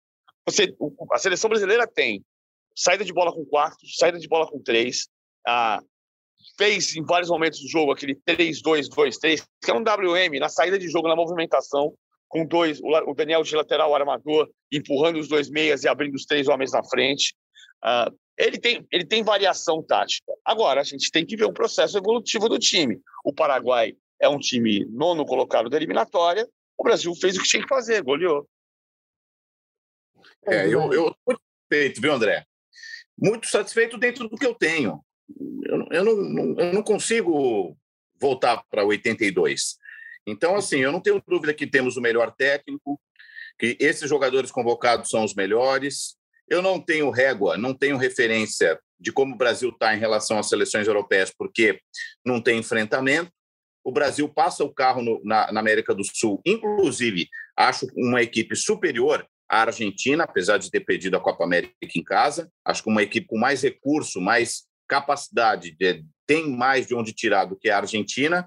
Você, a seleção brasileira tem saída de bola com quatro, saída de bola com três, ah, fez em vários momentos do jogo aquele 3-2-2-3, que é um WM na saída de jogo, na movimentação, com dois, o Daniel de lateral armador empurrando os dois meias e abrindo os três homens na frente. Ah, ele tem, ele tem variação tática. Agora, a gente tem que ver o processo evolutivo do time. O Paraguai é um time nono colocado da eliminatória. O Brasil fez o que tinha que fazer, goleou. É, eu, eu muito satisfeito, viu, André? Muito satisfeito dentro do que eu tenho. Eu, eu, não, eu não consigo voltar para 82. Então, assim, eu não tenho dúvida que temos o melhor técnico, que esses jogadores convocados são os melhores, eu não tenho régua, não tenho referência de como o Brasil está em relação às seleções europeias, porque não tem enfrentamento. O Brasil passa o carro no, na, na, América do Sul, inclusive, acho uma equipe superior à Argentina, apesar de ter perdido a Copa América em casa. Acho que uma equipe com mais recurso, mais capacidade, de, tem mais de onde tirar do que a Argentina.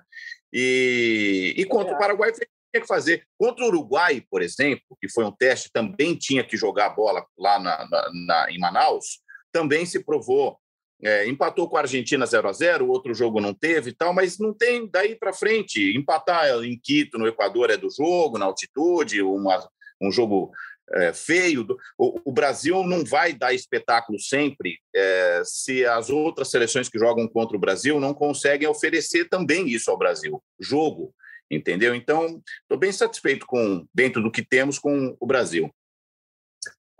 E, e contra o Paraguai tinha que fazer. Contra o Uruguai, por exemplo, que foi um teste, também tinha que jogar a bola lá na, na, na em Manaus, também se provou. É, empatou com a Argentina 0 a 0 outro jogo não teve tal, mas não tem daí para frente. Empatar em Quito, no Equador, é do jogo, na altitude, uma, um jogo é, feio. O, o, Brasil não vai dar espetáculo sempre é, se as outras seleções que jogam contra o Brasil não conseguem oferecer também isso ao Brasil. Jogo entendeu? Então, estou bem satisfeito com dentro do que temos com o Brasil.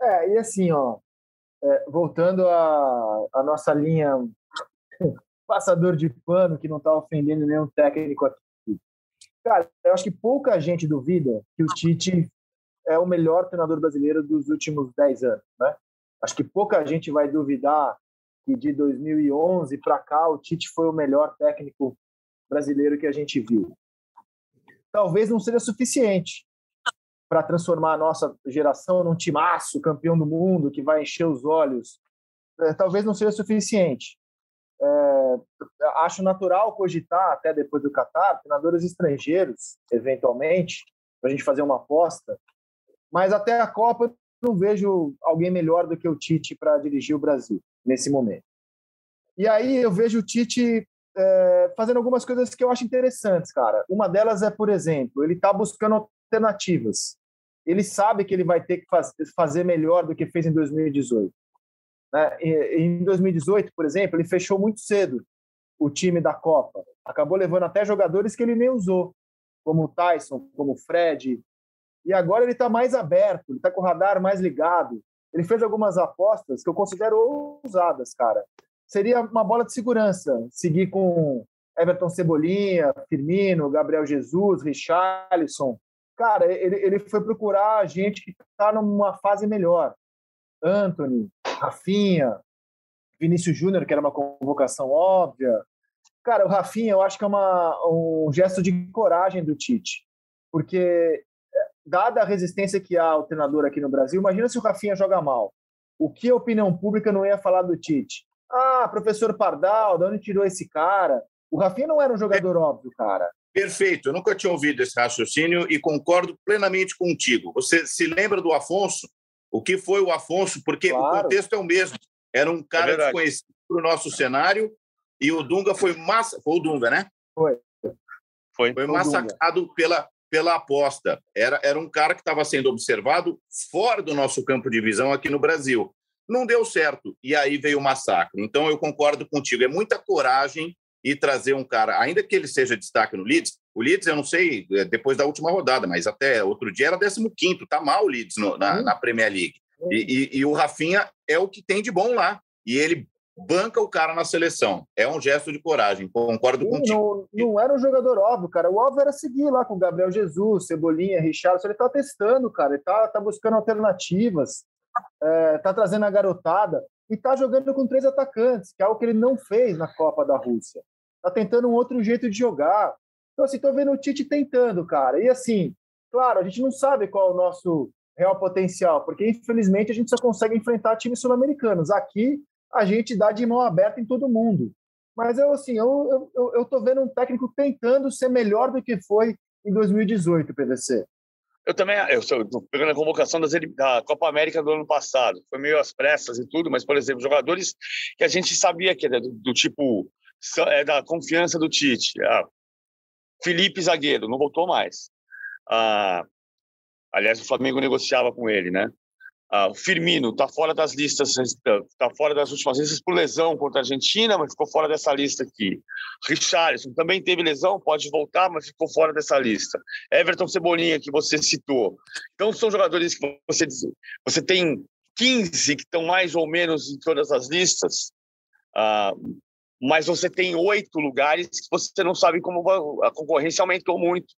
É, e assim, ó, é, voltando à, à nossa linha passador de pano que não está ofendendo nenhum técnico aqui. Cara, eu acho que pouca gente duvida que o Tite é o melhor treinador brasileiro dos últimos 10 anos, né? Acho que pouca gente vai duvidar que de 2011 para cá o Tite foi o melhor técnico brasileiro que a gente viu talvez não seja suficiente para transformar a nossa geração num timaço, campeão do mundo, que vai encher os olhos. É, talvez não seja suficiente. É, acho natural cogitar, até depois do Qatar, treinadores estrangeiros, eventualmente, para a gente fazer uma aposta. Mas até a Copa, não vejo alguém melhor do que o Tite para dirigir o Brasil nesse momento. E aí eu vejo o Tite é, fazendo algumas coisas que eu acho interessantes, cara. Uma delas é, por exemplo, ele está buscando alternativas. Ele sabe que ele vai ter que faz, fazer melhor do que fez em 2018. Né? Em 2018, por exemplo, ele fechou muito cedo o time da Copa. Acabou levando até jogadores que ele nem usou, como o Tyson, como o Fred. E agora ele está mais aberto, ele está com o radar mais ligado. Ele fez algumas apostas que eu considero ousadas, cara seria uma bola de segurança. Seguir com Everton Cebolinha, Firmino, Gabriel Jesus, Richarlison. Cara, ele, ele foi procurar gente que está numa fase melhor. Anthony, Rafinha, Vinícius Júnior, que era uma convocação óbvia. Cara, o Rafinha, eu acho que é uma, um gesto de coragem do Tite. Porque, dada a resistência que há ao treinador aqui no Brasil, imagina se o Rafinha joga mal. O que a opinião pública não ia falar do Tite? Ah, professor Pardal, de onde tirou esse cara? O Rafinha não era um jogador óbvio, cara. Perfeito, eu nunca tinha ouvido esse raciocínio e concordo plenamente contigo. Você se lembra do Afonso? O que foi o Afonso? Porque claro. o contexto é o mesmo. Era um cara é desconhecido para o nosso cenário e o Dunga foi massa. Foi o Dunga, né? Foi. Foi, foi massacrado pela, pela aposta. Era, era um cara que estava sendo observado fora do nosso campo de visão aqui no Brasil. Não deu certo. E aí veio o massacre. Então, eu concordo contigo. É muita coragem e trazer um cara, ainda que ele seja destaque no Leeds, o Leeds, eu não sei, é, depois da última rodada, mas até outro dia era 15, tá mal o Leeds no, na, na, Premier League. E, e, e, o Rafinha é o que tem de bom lá. E ele banca o cara na seleção. É um gesto de coragem, concordo Sim, contigo. Não, não, era um jogador óbvio, cara. O óbvio era seguir lá com o Gabriel Jesus, Cebolinha, Richard. Ele tá testando, cara. Ele tá, tá buscando alternativas, é, tá trazendo a garotada e tá jogando com três atacantes, que é algo que ele não fez na Copa da Rússia tá tentando um outro jeito de jogar. Então, assim, tô vendo o Tite tentando, cara. E assim, claro, a gente não sabe qual é o nosso real potencial, porque infelizmente a gente só consegue enfrentar times sul-americanos. Aqui a gente dá de mão aberta em todo mundo. Mas eu assim, eu, eu, eu tô vendo um técnico tentando ser melhor do que foi em 2018, PVC. Eu também, eu estou pegando a convocação das, da Copa América do ano passado. Foi meio às pressas e tudo, mas, por exemplo, jogadores que a gente sabia que era do, do tipo é da confiança do Tite. Ah, Felipe Zagueiro, não voltou mais. Ah, aliás, o Flamengo negociava com ele, né? Ah, o Firmino está fora das listas, está fora das últimas listas por lesão contra a Argentina, mas ficou fora dessa lista aqui. Richarlison também teve lesão, pode voltar, mas ficou fora dessa lista. Everton Cebolinha, que você citou. Então, são jogadores que você, você tem 15 que estão mais ou menos em todas as listas. Ah, mas você tem oito lugares que você não sabe como a concorrência aumentou muito.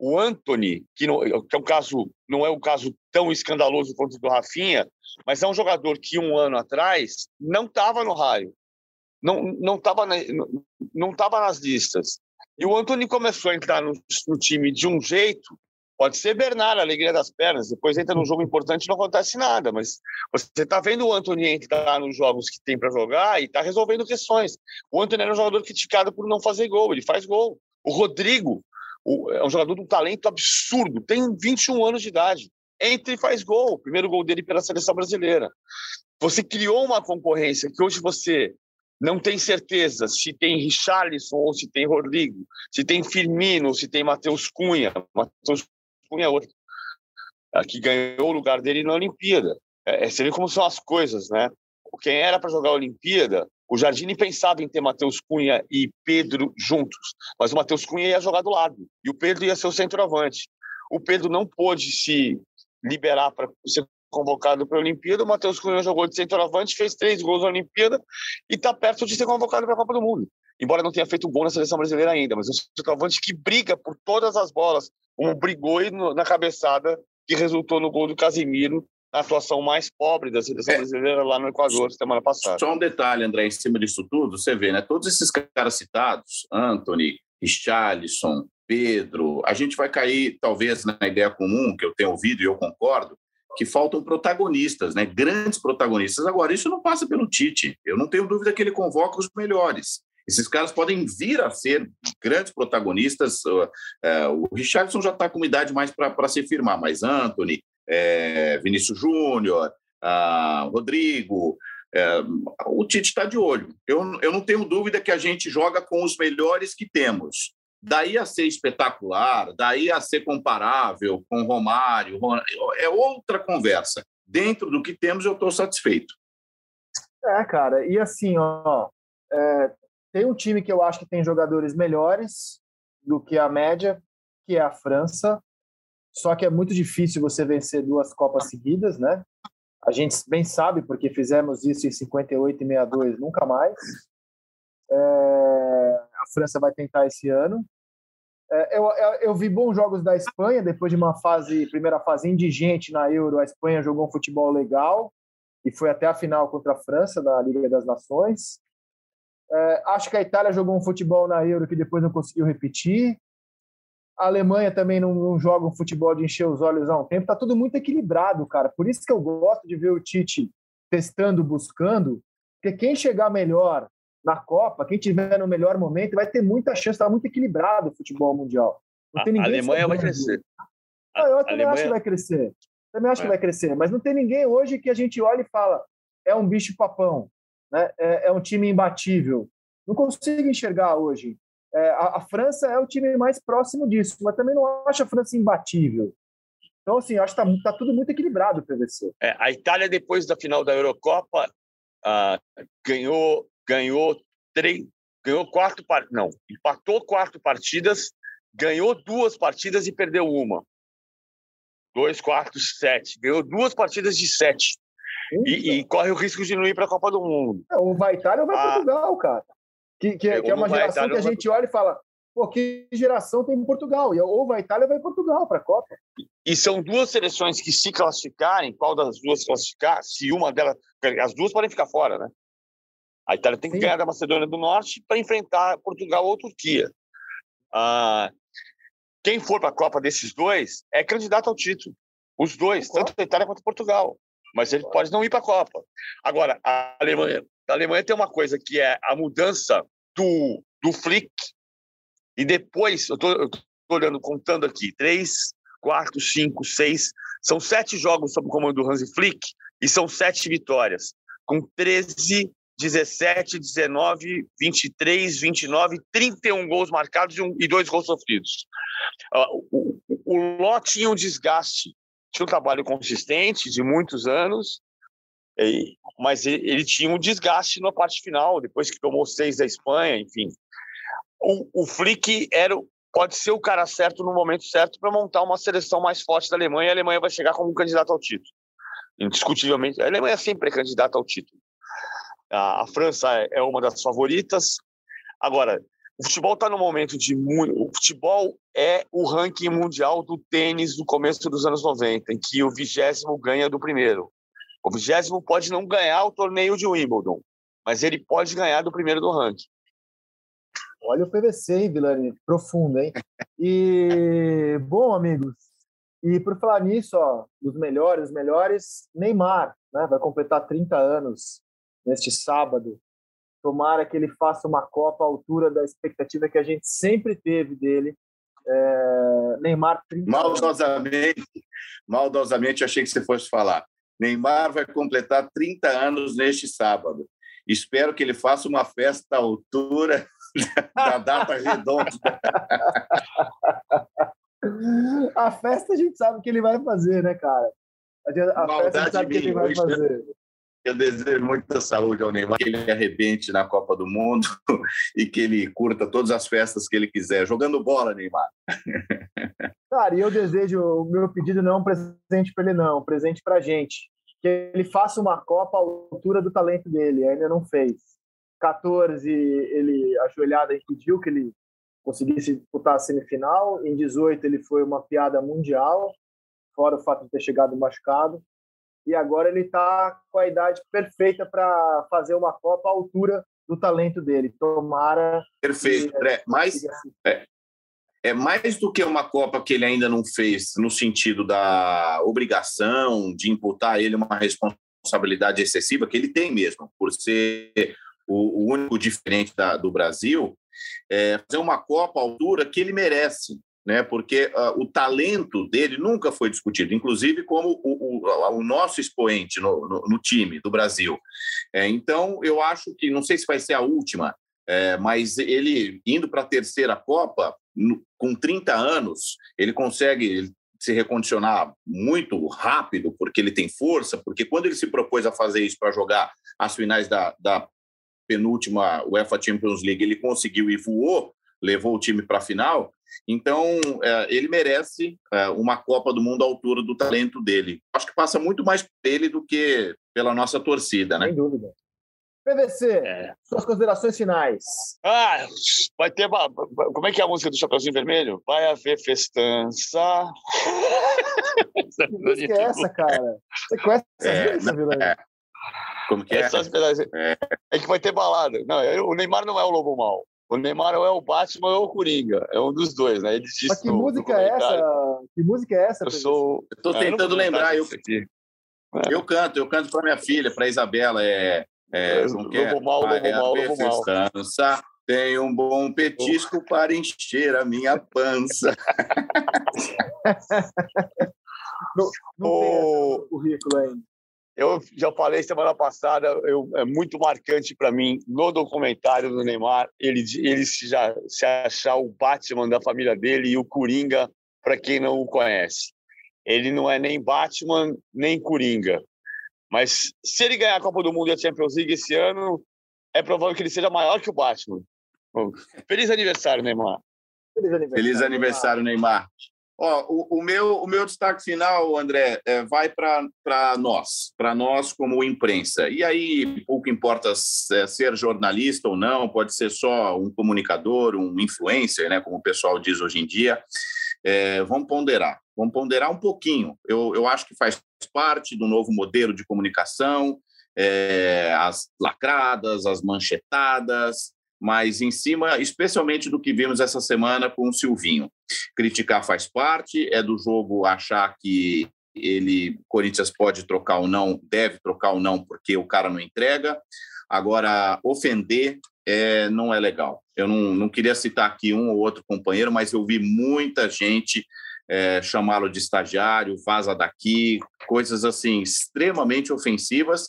O Anthony, que, não, que é um caso, não é um caso tão escandaloso quanto o do Rafinha, mas é um jogador que um ano atrás não estava no raio, não não estava não estava nas listas. E o Anthony começou a entrar no, no time de um jeito Pode ser Bernard, alegria das pernas. Depois entra num jogo importante e não acontece nada. Mas você está vendo o Antony entrar nos jogos que tem para jogar e está resolvendo questões. O Antony era um jogador criticado por não fazer gol. Ele faz gol. O Rodrigo o, é um jogador de um talento absurdo. Tem 21 anos de idade. Entra e faz gol. Primeiro gol dele pela seleção brasileira. Você criou uma concorrência que hoje você não tem certeza se tem Richarlison ou se tem Rodrigo, se tem Firmino ou se tem Matheus Cunha. Matheus Cunha outro, que ganhou o lugar dele na Olimpíada. É, é, você vê como são as coisas, né? Quem era para jogar a Olimpíada, o Jardine pensava em ter Matheus Cunha e Pedro juntos, mas o Matheus Cunha ia jogar do lado e o Pedro ia ser o centroavante. O Pedro não pôde se liberar para ser convocado para a Olimpíada. O Matheus Cunha jogou de centroavante, fez três gols na Olimpíada e está perto de ser convocado para a Copa do Mundo. Embora não tenha feito gol na seleção brasileira ainda, mas é um centroavante que briga por todas as bolas, como brigou na cabeçada que resultou no gol do Casimiro, na atuação mais pobre da seleção é. brasileira lá no Equador semana passada. Só um detalhe, André, em cima disso tudo, você vê, né? Todos esses caras citados, Anthony, Richarlison, Pedro, a gente vai cair talvez na ideia comum que eu tenho ouvido e eu concordo, que faltam protagonistas, né? Grandes protagonistas. Agora, isso não passa pelo Tite. Eu não tenho dúvida que ele convoca os melhores. Esses caras podem vir a ser grandes protagonistas. É, o Richardson já está com uma idade mais para se firmar, mas Anthony, é, Vinícius Júnior, Rodrigo, é, o Tite está de olho. Eu, eu não tenho dúvida que a gente joga com os melhores que temos. Daí a ser espetacular, daí a ser comparável com Romário, é outra conversa. Dentro do que temos, eu estou satisfeito. É, cara, e assim, ó, é, tem um time que eu acho que tem jogadores melhores do que a média, que é a França. Só que é muito difícil você vencer duas Copas seguidas, né? A gente bem sabe, porque fizemos isso em 58 e 62, nunca mais. É, França vai tentar esse ano. É, eu, eu, eu, vi bons jogos da Espanha, depois de uma fase, primeira fase indigente na Euro, a Espanha jogou um futebol legal e foi até a final contra a França da Liga das Nações. É, acho que a Itália jogou um futebol na Euro que depois não conseguiu repetir. A Alemanha também não, não joga um futebol de encher os olhos há um tempo. Está tudo muito equilibrado, cara. Por isso que eu gosto de ver o Tite testando, buscando, porque quem chegar melhor na Copa, quem tiver no melhor momento, vai ter muita chance. Está muito equilibrado o futebol mundial. Não tem ninguém a Alemanha vai crescer. Ah, eu também Alemanha... acho que vai crescer. Também acho é. que vai crescer. Mas não tem ninguém hoje que a gente olha e fala é um bicho papão né? é, é um time imbatível. Não consigo enxergar hoje. É, a, a, França é o time mais próximo disso, mas também não acho a França imbatível. Então, assim, acho que está tá tudo muito equilibrado o PVC. É, a Itália, depois da final da Eurocopa, uh, ganhou, ganhou três, ganhou quatro não, empatou quatro partidas, ganhou duas partidas e perdeu uma. Dois, quatro, sete. Ganhou duas partidas de sete. E, e, corre o risco de não ir para a Copa do Mundo. É, ou vai Itália ou vai ah, Portugal, cara. Que, que, é, que é uma geração Itália, que a gente olha e fala, pô, que geração tem em Portugal? E ou vai Itália ou vai Portugal para a Copa. E são duas seleções que se classificarem, qual das duas classificar, se uma delas... As duas podem ficar fora, né? A Itália tem que Sim. ganhar da Macedônia do Norte para enfrentar Portugal ou Turquia. Ah, quem for para a Copa desses dois é candidato ao título. Os dois, tanto a Itália quanto Portugal. Mas ele pode não ir para a Copa. Agora, a Alemanha, a Alemanha tem uma coisa que é a mudança do, do Flick. E depois, eu estou olhando, contando aqui, três, quatro, cinco, seis. São sete jogos sob o comando do Hansi Flick e são sete vitórias, com 13 17, 19, 23, 29, 31 gols marcados e, um, e dois gols sofridos. Uh, o, o Ló tinha um desgaste, tinha um trabalho consistente de muitos anos, e, mas ele, ele, tinha um desgaste na parte final, depois que tomou seis da Espanha, enfim. O, o Flick era, pode ser o cara certo no momento certo para montar uma seleção mais forte da Alemanha e a Alemanha vai chegar como candidato ao título. Indiscutivelmente, a Alemanha sempre é candidata ao título. A, a França é, é uma das favoritas. Agora, o futebol está no momento de. O futebol é o ranking mundial do tênis do começo dos anos 90, em que o vigésimo ganha do primeiro. O vigésimo pode não ganhar o torneio de Wimbledon, mas ele pode ganhar do primeiro do ranking. Olha o PVC, hein, Vilani? Profundo, hein? E, bom, amigos, e por falar nisso, ó, os melhores, melhores, Neymar, né? Vai completar 30 anos neste sábado. Tomara que ele faça uma Copa à altura da expectativa que a gente sempre teve dele. É, Neymar 30 Maldosamente, maldosamente achei que você fosse falar. Neymar vai completar 30 anos neste sábado. Espero que ele faça uma festa à altura da data redonda. a festa a gente sabe que ele vai fazer, né, cara? A, a festa a gente sabe que ele vai fazer. Eu desejo muita saúde ao Neymar, que ele arrebente na Copa do Mundo e que ele curta todas as festas que ele quiser, jogando bola, Neymar. Cara, e eu desejo, o meu pedido não é um presente para ele, não, é um presente para a gente. Que ele faça uma Copa à altura do talento dele, ainda não fez. 14, ele ajoelhada impediu que ele conseguisse disputar a semifinal. Em 18, ele foi uma piada mundial, fora o fato de ter chegado machucado e agora ele está com a idade perfeita para fazer uma Copa à altura do talento dele. Tomara. Perfeito, André. Mas é, é, mais do que uma Copa que ele ainda não fez, no sentido da obrigação de imputar a ele uma responsabilidade excessiva, que ele tem mesmo, por ser o, o único diferente da, do Brasil, é fazer uma Copa à altura que ele merece né? porque uh, o talento dele nunca foi discutido, inclusive como o, o, o nosso expoente no, no, no, time do Brasil. É, então, eu acho que, não sei se vai ser a última, é, mas ele indo para a terceira Copa, no, com 30 anos, ele consegue se recondicionar muito rápido, porque ele tem força, porque quando ele se propôs a fazer isso para jogar as finais da, da penúltima UEFA Champions League, ele conseguiu e voou, levou o time para a final, então, é, ele merece é, uma Copa do Mundo à altura do talento dele. Acho que passa muito mais por ele do que pela nossa torcida, né? Sem dúvida. PVC, é. suas considerações finais. Ah, vai ter. Como é que é a música do Chapeuzinho Vermelho? Vai haver festança. que música é essa, cara? Você conhece essa é, música, Vilani? É. Como que é? É. é que vai ter balada. Não, o Neymar não é o lobo mal. O Neymar ou é o Batman ou é o Coringa. É um dos dois, né? Ele disse Mas que no, música no é essa? Que música é essa? Eu sou. Estou ah, tentando lembrar. Eu, é. eu canto, eu canto para minha filha, para Isabela. É, é, lobo é? mal, lobo mal, lobo mal. Tem um bom petisco para encher a minha pança. não, não o... tem currículo ainda. Eu já falei semana passada, eu, é muito marcante para mim no documentário do Neymar, ele, ele se, já, se achar o Batman da família dele e o Coringa, para quem não o conhece. Ele não é nem Batman, nem Coringa. Mas se ele ganhar a Copa do Mundo e a Champions League esse ano, é provável que ele seja maior que o Batman. Feliz aniversário, Neymar. Feliz aniversário, Feliz aniversário Neymar. Ó, o, o, meu, o meu destaque final, André, é, vai para nós, para nós como imprensa. E aí, pouco importa é, ser jornalista ou não, pode ser só um comunicador, um influencer, né, como o pessoal diz hoje em dia. É, vamos ponderar, vamos ponderar um pouquinho. Eu, eu acho que faz parte do novo modelo de comunicação, é, as lacradas, as manchetadas, mas em cima, especialmente do que vimos essa semana com o Silvinho. Criticar faz parte, é do jogo achar que ele, Corinthians pode trocar ou não, deve trocar ou não, porque o cara não entrega. Agora, ofender é, não é legal. Eu não, não queria citar aqui um ou outro companheiro, mas eu vi muita gente é, chamá-lo de estagiário, vaza daqui, coisas assim extremamente ofensivas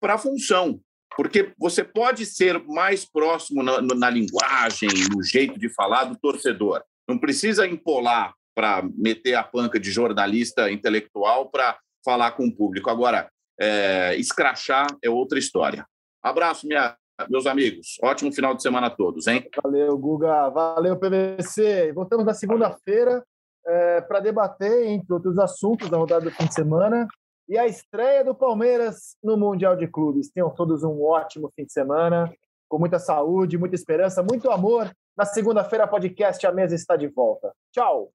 para a função, porque você pode ser mais próximo na, na linguagem, no jeito de falar do torcedor. Não precisa empolar para meter a panca de jornalista intelectual para falar com o público. Agora, é, escrachar é outra história. Abraço, minha, meus amigos. Ótimo final de semana a todos, hein? Valeu, Guga. Valeu, PVC. Voltamos na segunda-feira é, para debater, entre outros assuntos, a rodada do fim de semana e a estreia do Palmeiras no Mundial de Clubes. Tenham todos um ótimo fim de semana, com muita saúde, muita esperança, muito amor. Na segunda-feira, podcast A Mesa está de volta. Tchau!